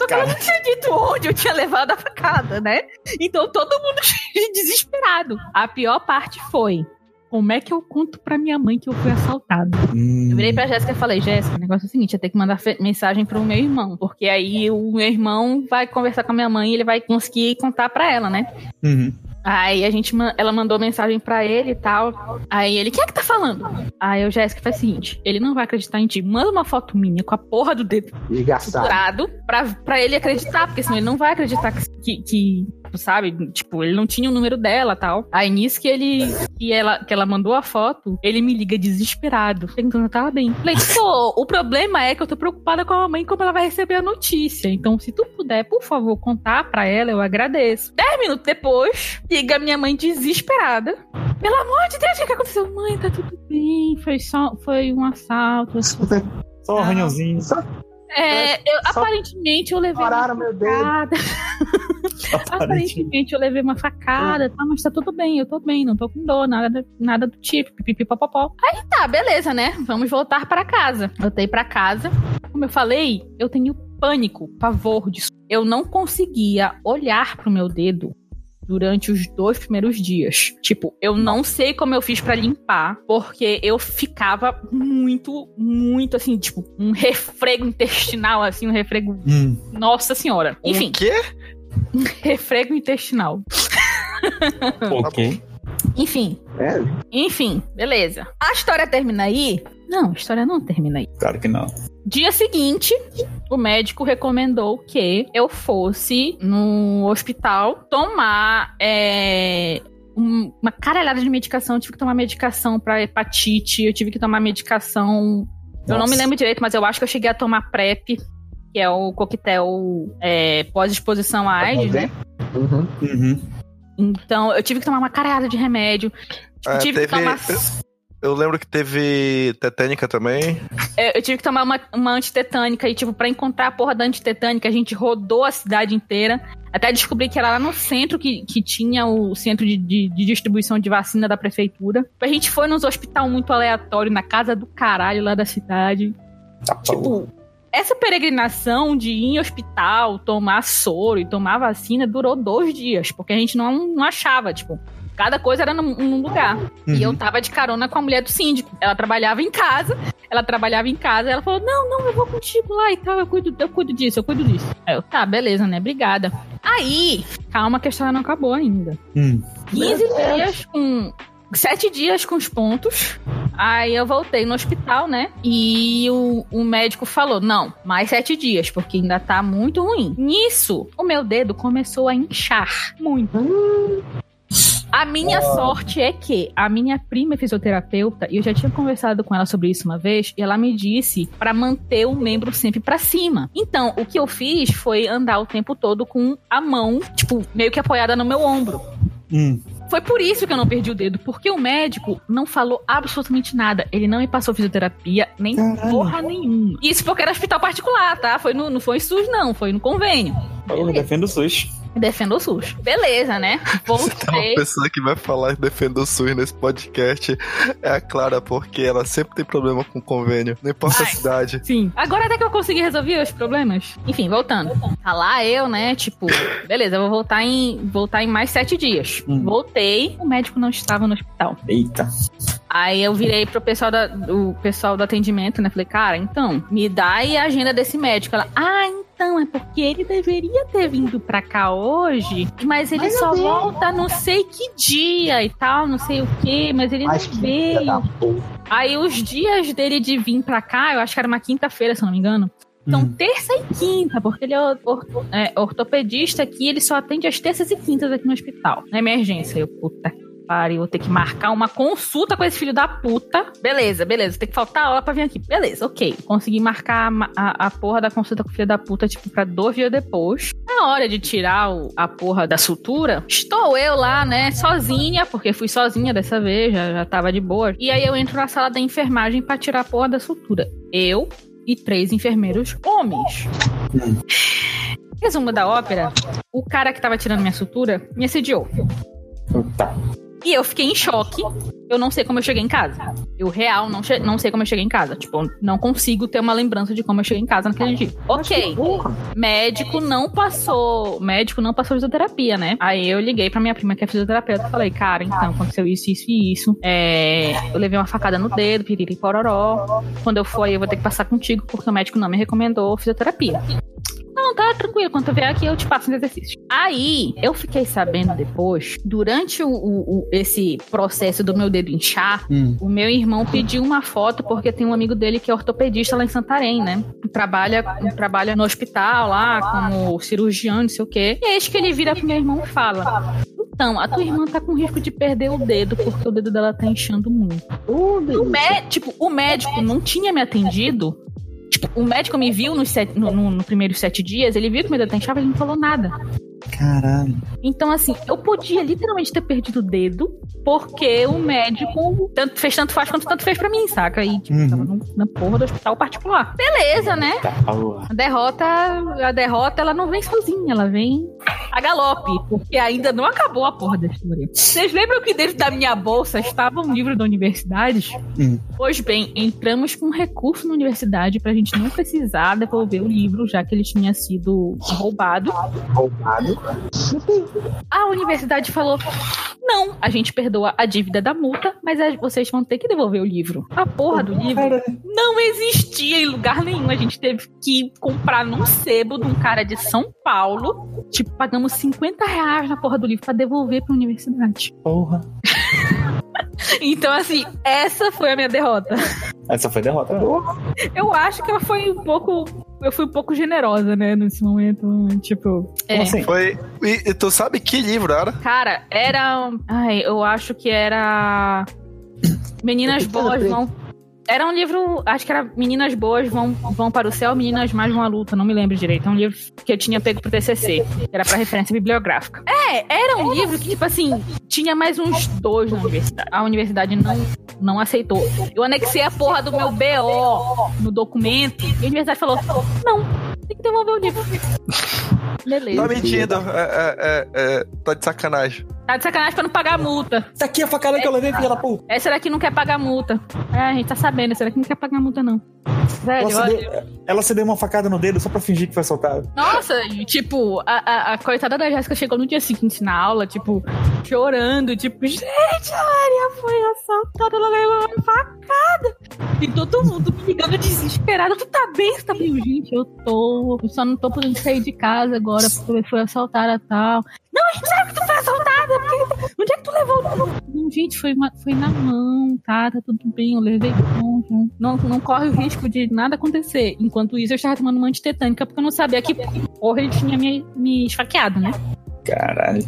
Só que ela não tinha dito onde eu tinha levado a facada, né? Então todo mundo (laughs) desesperado. A pior parte foi como é que eu conto pra minha mãe que eu fui assaltado? Eu virei pra Jéssica e falei, Jéssica, o negócio é o seguinte, eu tenho que mandar mensagem pro meu irmão, porque aí o meu irmão vai conversar com a minha mãe e ele vai conseguir contar pra ela, né? Uhum. Aí a gente, ela mandou mensagem pra ele e tal. Aí ele, quem é que tá falando? Aí eu, Jéssica, faz o seguinte: ele não vai acreditar em ti. Manda uma foto minha com a porra do dedo furado pra, pra ele acreditar, porque senão ele não vai acreditar que, que, sabe, tipo, ele não tinha o número dela tal. Aí nisso que ele, que ela, que ela mandou a foto, ele me liga desesperado, perguntando tava bem. Falei, pô, o problema é que eu tô preocupada com a mãe como ela vai receber a notícia. Então, se tu puder, por favor, contar pra ela, eu agradeço. Dez minutos depois, liga minha mãe desesperada. Pelo amor de Deus, o que, que aconteceu? Mãe, tá tudo bem. Foi só, foi um assalto. Só um Ah. arranhãozinho. É, eu- Só- aparentemente eu levei Pararam meu dedo. (laughs) (laughs) Aparentemente. Eu levei uma facada, tá, mas tá tudo bem, eu tô bem, não tô com dor, nada, nada do tipo, pipipi popopó. Aí tá, beleza, né? Vamos voltar pra casa. Voltei pra casa. Como eu falei, eu tenho pânico, pavor disso. Eu não conseguia olhar pro meu dedo durante os dois primeiros dias. Tipo, eu não sei como eu fiz pra limpar, porque eu ficava muito, muito assim, tipo, um refrego intestinal, assim, um refrego. Hum. Nossa senhora. Enfim, O quê? (laughs) refrego intestinal. (laughs) Ok. Enfim, É, enfim, beleza. A história termina aí? Não, a história não termina aí. Claro que não. Dia seguinte, o médico recomendou que eu fosse no hospital tomar é, um- uma caralhada de medicação. Eu tive que tomar medicação pra hepatite, eu tive que tomar medicação. Eu não me Nossa. lembro direito, mas eu acho que eu cheguei a tomar PrEP, que é o coquetel é, pós-exposição à AIDS, né? Uhum. Uhum. Então, eu tive que tomar uma caralhada de remédio. Tipo, Ah, tive que teve- tomar. Eu lembro que teve tetânica também. É, Eu tive que tomar uma, uma antitetânica e, tipo, pra encontrar a porra da antitetânica, a gente rodou a cidade inteira. Até descobri que era lá no centro que, que tinha o centro de, de- de distribuição de vacina da prefeitura. A gente foi nos hospital muito aleatório, na casa do caralho lá da cidade. Tá. Tipo, essa peregrinação de ir em hospital, tomar soro e tomar vacina durou dois dias, porque a gente não, não achava, tipo. Cada coisa era num, num lugar. E eu Uhum. tava de carona com a mulher do síndico. Ela trabalhava em casa. Ela trabalhava em casa. Ela falou: Não, não, eu vou contigo lá e tal. Eu cuido, eu cuido disso, eu cuido disso. Aí eu, tá, beleza, né? Obrigada. Aí, calma que a história não acabou ainda. Hum. 15 dias com. Sete dias com os pontos. Aí eu voltei no hospital, né? E o, o médico falou: não, mais sete dias, porque ainda tá muito ruim. Nisso, o meu dedo começou a inchar muito. A minha sorte é que a minha prima é fisioterapeuta, e eu já tinha conversado com ela sobre isso uma vez, e ela me disse pra manter o membro sempre pra cima. Então, o que eu fiz foi andar o tempo todo com a mão, tipo, meio que apoiada no meu ombro. Hum. Foi por isso que eu não perdi o dedo, porque o médico não falou absolutamente nada. Ele não me passou fisioterapia, nem Caralho. porra nenhuma. Isso porque era hospital particular, tá? Foi no, não foi SUS, não, foi no convênio. Eu defendo o SUS. Defendo o SUS. Beleza, né? (laughs) Você tá uma Voltei. pessoa que vai falar e defender o SUS nesse podcast é a Clara, porque ela sempre tem problema com convênio. Não importa a cidade. Sim. Agora até que eu consegui resolver os problemas. Enfim, voltando. Tá lá eu, né? Tipo, beleza, eu vou voltar em, voltar em mais sete dias. Hum. Voltei, o médico não estava no hospital. Eita. Aí eu virei pro pessoal, da, do pessoal do atendimento, né? Falei, cara, então, me dá aí a agenda desse médico. Ela, ah, então, é porque ele deveria ter vindo pra cá hoje, mas ele Mas só eu vi. volta não sei que dia e tal, não sei o que, mas ele Mas não veio. Aí os dias dele de vir pra cá, eu acho que era uma quinta-feira, se eu não me engano. Então, Hum. terça e quinta, porque ele é, orto- é, ortopedista aqui, ele só atende às terças e quintas aqui no hospital, na emergência. Eu, puta que pariu, vou ter que marcar uma consulta com esse filho da puta. Beleza, beleza, tem que faltar aula pra vir aqui. Beleza, ok. Consegui marcar a, a, a porra da consulta com o filho da puta, tipo, pra dois dias depois. Na hora de tirar o- a porra da sutura, estou eu lá, né, sozinha, porque fui sozinha dessa vez, já, já tava de boa. E aí eu entro na sala da enfermagem pra tirar a porra da sutura. Eu e três enfermeiros homens. Resumo da ópera: o cara que tava tirando minha sutura me assediou. Tá. E eu fiquei em choque. Eu não sei como eu cheguei em casa. Eu, real, não, não sei como eu cheguei em casa. Tipo, não consigo ter uma lembrança de como eu cheguei em casa naquele dia. Ok. Médico não passou. Médico não passou fisioterapia, né? Aí eu liguei pra minha prima, que é fisioterapeuta, e falei, cara, então, aconteceu isso, isso e isso. É, eu levei uma facada no dedo, piriri pororó. Quando eu for, eu vou ter que passar contigo, porque o médico não me recomendou fisioterapia. Não, tá tranquilo. Quando tu vier aqui, eu te passo os exercícios. Aí, eu fiquei sabendo depois, durante o, o- o- esse processo do meu dedo inchar, Hum. o meu irmão pediu uma foto porque tem um amigo dele que é ortopedista lá em Santarém, né? Trabalha, trabalha no hospital lá como cirurgião, não sei o quê. E é isso que ele vira pro meu irmão e fala: Então, a tua irmã tá com risco de perder o dedo porque o dedo dela tá inchando muito. Ô, O, mé- tipo, o médico não tinha me atendido. Tipo, o médico me viu nos sete- no, no, no primeiros sete dias, ele viu que meu dedo tá inchado ele não falou nada. Caralho. Então, assim, eu podia literalmente ter perdido o dedo, porque o médico tanto, fez tanto faz quanto tanto fez pra mim, saca? E, tipo, Uhum. tava no- na porra do hospital particular. Beleza, né? Porra. A derrota, a derrota, ela não vem sozinha, ela vem a galope, porque ainda não acabou a porra da história. Vocês lembram que dentro da minha bolsa estava um livro da universidade? Hum. Pois bem, entramos com um recurso na universidade pra gente não precisar devolver o livro, já que ele tinha sido roubado. Roubado. A universidade falou: não, a gente perdoa a dívida da multa, mas vocês vão ter que devolver o livro. A porra do livro não existia em lugar nenhum. A gente teve que comprar num sebo de um cara de São Paulo. Tipo, pagamos 50 reais na porra do livro pra devolver pra universidade. porra. (laughs) Então, assim, essa foi a minha derrota. Essa foi derrota. né? Eu acho que ela foi um pouco. Eu fui um pouco generosa, né, nesse momento. Tipo. É. Como assim? Foi. E, e tu sabe que livro era? Cara, era. Ai, eu acho que era. Meninas Boas vão. Era um livro, acho que era Meninas Boas vão, vão para o céu, Meninas Mais vão à luta, não me lembro direito. É um livro que eu tinha pego pro TCC, era pra referência bibliográfica. É, era um livro que, tipo assim, tinha mais uns dois na universidade. A universidade não, não aceitou. Eu anexei a porra do meu BO no documento e a universidade falou: não, tem que devolver o livro. (laughs) Beleza. Tá mentindo. É, é, é, é, tá de sacanagem. Tá de sacanagem pra não pagar a multa. Isso aqui é a facada que eu levei, filha da puta. Essa daqui não quer pagar multa. É, a gente tá sabendo, essa daqui não quer pagar multa, não. Velho, Ela se, olha. deu, ela se deu uma facada no dedo só pra fingir que foi soltado. Nossa, tipo, a, a, a coitada da Jéssica chegou no dia seguinte na aula, tipo, chorando, tipo, gente, a Maria foi assaltada, ela levou uma facada. E todo mundo me ligando desesperado. Tu tá bem? Você tá bem? Gente, eu tô. Eu só não tô podendo sair de casa agora porque foi assaltada tal. Não, a gente sabe que tu foi assaltada. Porque... Onde é que tu levou? Não, gente, foi, uma- foi na mão, tá? Tá tudo bem, eu levei pronto. Não, não corre o risco de nada acontecer. Enquanto isso, eu estava tomando uma antitetânica porque eu não sabia que porra ele tinha me, me esfaqueado, né? Caralho.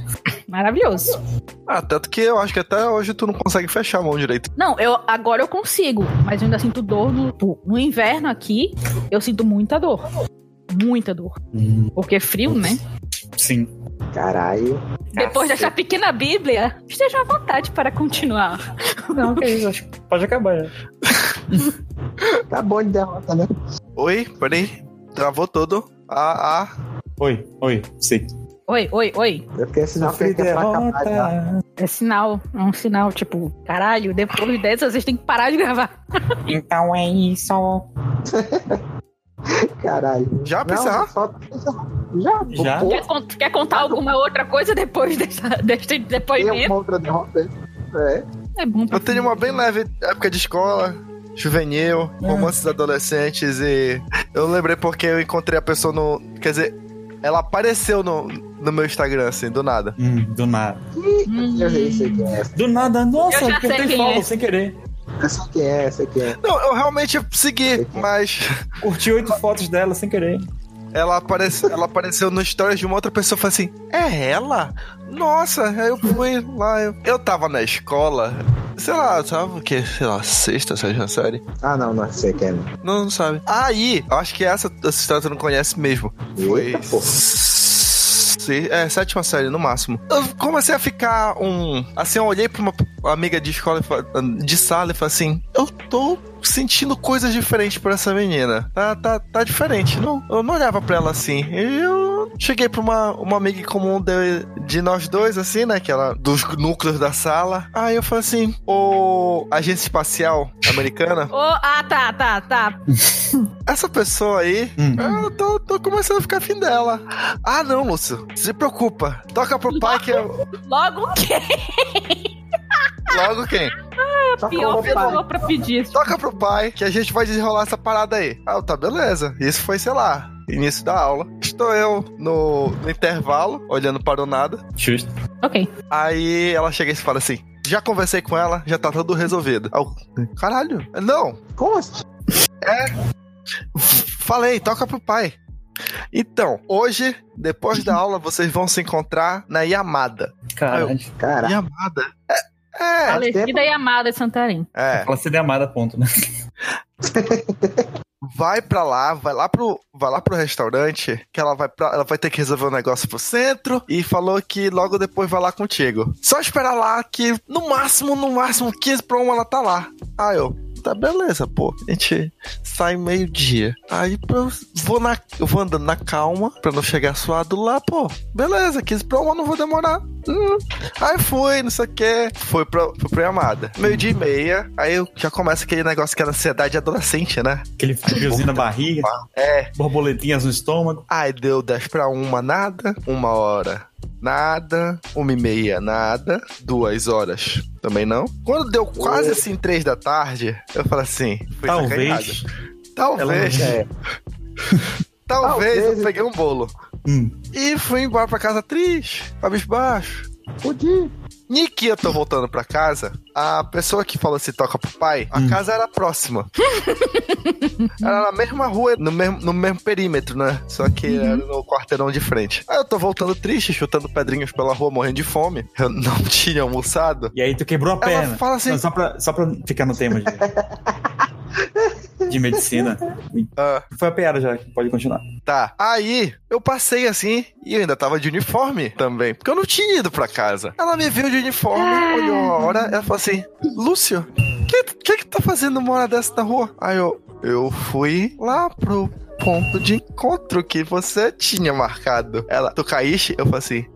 Maravilhoso. Ah, tanto que eu acho que até hoje tu não consegue fechar a mão direito. Não, eu agora eu consigo, mas eu ainda sinto dor no, no inverno aqui. Eu sinto muita dor. Muita dor. Porque é frio, né? Sim. Caralho. Depois dessa pequena Bíblia, esteja à vontade para continuar. Não, que isso. Acho que pode acabar já. (laughs) Tá bom de derrota, né? Oi, peraí. Travou todo. Ah, ah. Oi, oi, sim. Oi, oi, oi. Eu fiquei sinal que Sofri é pra acabar já. É sinal, é um sinal, tipo, caralho, depois dessa vocês têm que parar de gravar. (laughs) Então é isso. (laughs) Caralho. Já encerrar? só- Já? Já? Quer, quer contar alguma outra coisa depois dessa, (laughs) deste tem depoimento? uma outra derrota? É. É bom pra Eu tenho uma bem leve época de escola, juvenil, romances adolescentes e eu lembrei porque eu encontrei a pessoa no. Quer dizer, ela apareceu no, no meu Instagram, assim, do nada. Hum, do nada. Hum. Eu sei, sei quem é. Do nada, nossa, Eu já sei quem follow é. sem querer. Eu sei quem é, sei quem é. Não, eu realmente segui, mas Curti oito fotos dela sem querer. Ela, aparece, ela apareceu no stories de uma outra pessoa e falou assim: É ela? Nossa, aí eu fui lá. Eu, eu tava na escola, sei lá, tava o quê? Sei lá, sexta, sétima série. Ah, não, não sei quem é. não. Não, não sabe. Aí, eu acho que essa, essa história tu não conhece mesmo. Foi. É, sétima série, no máximo. Eu comecei a ficar um. Assim, eu olhei pra uma amiga de escola, de sala, e falei assim: Eu tô sentindo coisas diferentes por essa menina. Tá, tá, tá diferente. Não, eu não olhava pra ela assim. Eu cheguei pra uma, uma amiga comum de, de nós dois, assim, né? Que ela, dos núcleos da sala. Aí eu falei assim, ô agência espacial americana, Ô, ah, tá, tá, tá. essa pessoa aí, Hum. eu tô, tô começando a ficar afim dela. Ah, não, Lúcio, se preocupa. Toca pro pai que eu... (laughs) Logo o quê? Logo quem? Só Pior falou pra- pessoa pra pedir isso. Toca pro pai que a gente vai desenrolar essa parada aí. Ah, tá, beleza. Isso foi, sei lá, início da aula. Estou eu no, no intervalo, olhando para o nada. Justo. Ok. Aí ela chega e fala assim: Já conversei com ela, já tá tudo resolvido. Eu, Caralho, não. Como assim? Falei, toca pro pai. Então, hoje, depois da aula, vocês vão se encontrar na Yamada. Caralho. Cara, Yamada? É. É. Falecida e amada de Santarém. é. Fala CD amada, ponto, né? (laughs) vai pra lá, vai lá pro, vai lá pro restaurante, que ela vai pra, ela vai ter que resolver um negócio pro centro e falou que logo depois vai lá contigo. Só esperar lá que no máximo, no máximo 15 pra uma ela tá lá. Aí eu, tá beleza, pô. A gente sai meio-dia. Aí eu vou na eu vou andando na calma pra não chegar suado lá, pô. Beleza, 15 pra uma não vou demorar. Hum. Aí fui, não sei o que. Foi pra, fui pra Amada. Meio dia e meia. Aí eu já começa aquele negócio que é ansiedade adolescente, né? Aquele friozinho na barriga, É. borboletinhas no estômago. Aí deu 10 pra uma, nada. Uma hora, nada. Uma e meia, nada. Duas horas, também não. Quando deu quase assim, três da tarde, eu falei assim: fui Talvez. sacaneado. Talvez. é. (laughs) Talvez eu Talvez. peguei um bolo. Hum. E fui embora pra casa triste, cabisbaixo. Podia. Tô voltando pra casa, a pessoa que falou se toca pro pai, a Hum. casa era próxima. (laughs) era na mesma rua, no mesmo, no mesmo perímetro, né? Só que era no quarteirão de frente. Aí eu tô voltando triste, chutando pedrinhas pela rua, morrendo de fome. Eu não (laughs) tinha almoçado. E aí tu quebrou a Ela perna. fala assim- Não, só, pra, só pra ficar no tema de, (laughs) de medicina. Ah, Foi a piada já, pode continuar. tá. Aí eu passei assim e eu ainda tava de uniforme também, porque eu não tinha ido pra casa. Ela me viu de uniforme, olhou a hora, ela falou assim: Lúcio, o que, que que tá fazendo uma hora dessa na rua? Aí eu, eu fui lá pro ponto de encontro que você tinha marcado. Ela, tu caíste? Eu falei assim: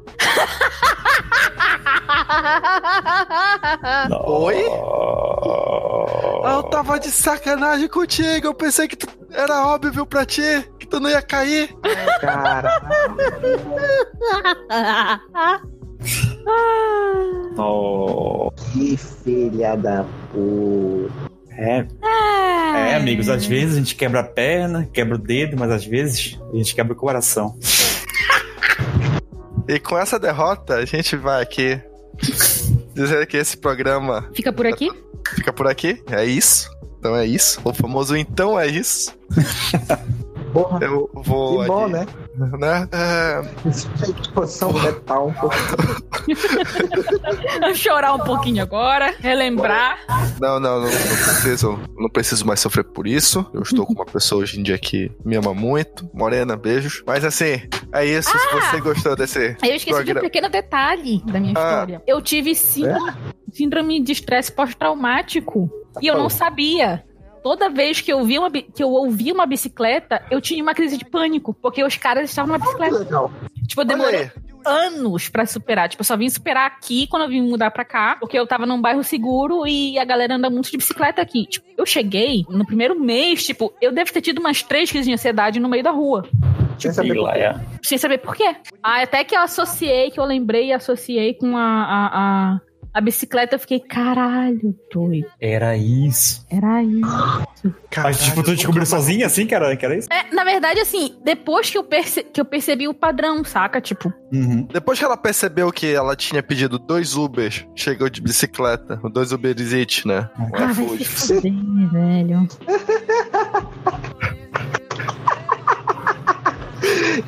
Oi? "Ah, eu tava de sacanagem contigo, eu pensei que tu, era óbvio pra ti, que tu não ia cair. Cara, Oh. (laughs) que filha da puta. É, é, amigos, às vezes a gente quebra a perna, quebra o dedo, mas às vezes a gente quebra o coração. E com essa derrota, a gente vai aqui dizer que esse programa Fica por aqui? fica por aqui. É isso. Então é isso. O famoso então é isso. Porra, Eu vou. que bom, né? né? É, Posição letal um pouco. (laughs) Chorar um pouquinho agora, relembrar. não, não, não, não preciso. Não preciso mais sofrer por isso. Eu estou com uma pessoa hoje em dia que me ama muito. Morena, beijos. Mas assim, é isso. Se você gostou desse. Eu esqueci de um Programa. pequeno detalhe da minha Ah. história. Eu tive síndrome, síndrome de estresse pós-traumático e eu não sabia. Toda vez que eu, vi uma, que eu ouvi uma bicicleta, eu tinha uma crise de pânico, porque os caras estavam numa bicicleta. legal. Tipo, eu demorei anos pra superar. Tipo, eu só vim superar aqui quando eu vim mudar pra cá, porque eu tava num bairro seguro e a galera anda muito de bicicleta aqui. Tipo, eu cheguei no primeiro mês, tipo, eu devo ter tido umas três crises de ansiedade no meio da rua. Sem saber por quê. é. Sem saber por quê. Ah, até que eu associei, que eu lembrei e associei com a, a, a, a bicicleta, eu fiquei, caralho, doido. Era isso. Era isso. Mas, tipo, tu descobriu sozinha assim, cara? Que era isso? É, na verdade, assim, depois que eu, perce que eu percebi o padrão, saca? Tipo, Uhum. Depois que ela percebeu que ela tinha pedido dois Ubers, chegou de bicicleta, dois Uber Eats, né? Ah, vai se fuder, velho. (laughs)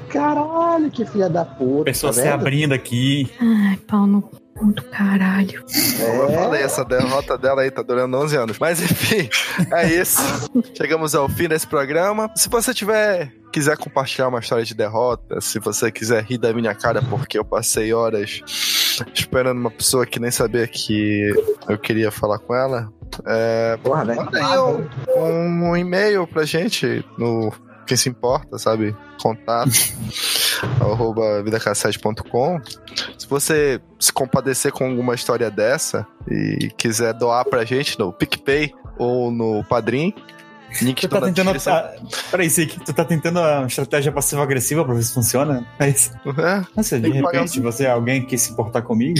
Caralho, que filha da puta. Pessoa tá se abrindo aqui. Ai, pau no cu do caralho. Eu É, falei, essa derrota dela aí tá durando 11 anos. Mas enfim, é isso. Chegamos ao fim desse programa. Se você tiver quiser compartilhar uma história de derrota, se você quiser rir da minha cara porque eu passei horas esperando uma pessoa que nem sabia que eu queria falar com ela, é, porra, né? manda aí um, um e-mail pra gente no quem se importa, sabe? Contato. (laughs) arroba vidacassete.com. Se você se compadecer com alguma história dessa e quiser doar pra gente no PicPay ou no Padrim, link Tu tá na tentando. descrição. Ah, peraí, Sik, tu tá tentando uma estratégia passiva-agressiva pra ver se funciona? É isso. É, Nossa, de repente você é alguém que se importar comigo?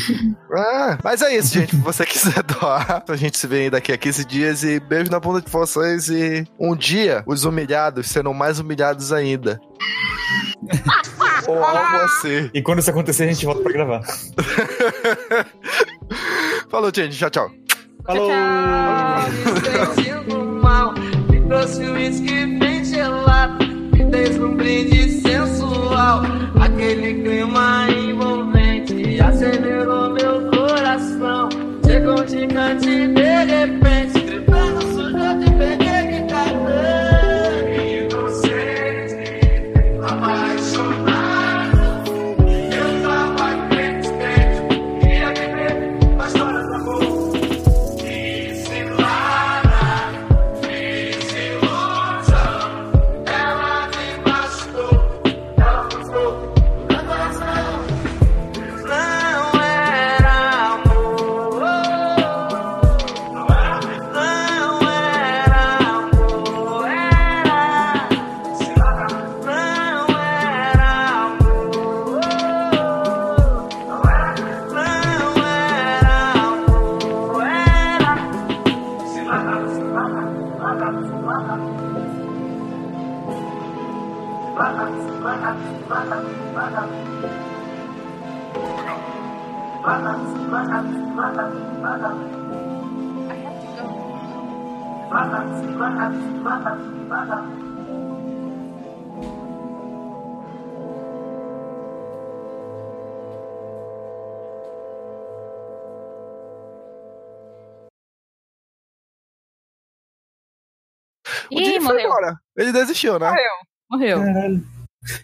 é. Mas é isso, gente. Se você (laughs) quiser doar, a gente se vê aí daqui a 15 dias e beijo na bunda de vocês e um dia os humilhados serão mais humilhados ainda. (laughs) Ou algo assim. E quando isso acontecer, a gente volta pra gravar. (laughs) Falou, gente. Tchau, tchau. Falou! sentindo mal. Um uísque bem gelado. Me um brinde sensual. Aquele clima envolvente acelerou meu coração. Chegou de cante desistiu, né? Morreu. Caralho.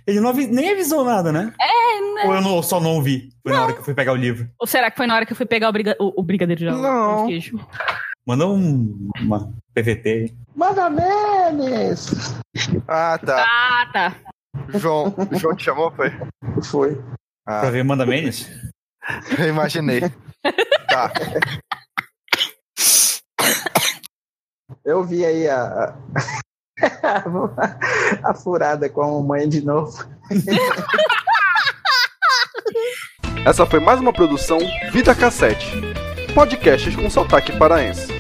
Ele não avi- nem avisou nada, né? É, né? Ou eu não- só não ouvi? Foi na hora que eu fui pegar o livro. Ou será que foi na hora que eu fui pegar o, briga- o- o brigadeiro de Não. Mandou um, uma PVT aí. Manda memes! Ah, tá. Ah, tá. João, João te chamou, foi? Foi. Pra Ah, ver Manda Menes? eu imaginei. Tá. Eu vi aí a. (laughs) a, furada com a mãe de novo. Essa foi mais uma produção Vida Cassete. Podcasts com sotaque paraense.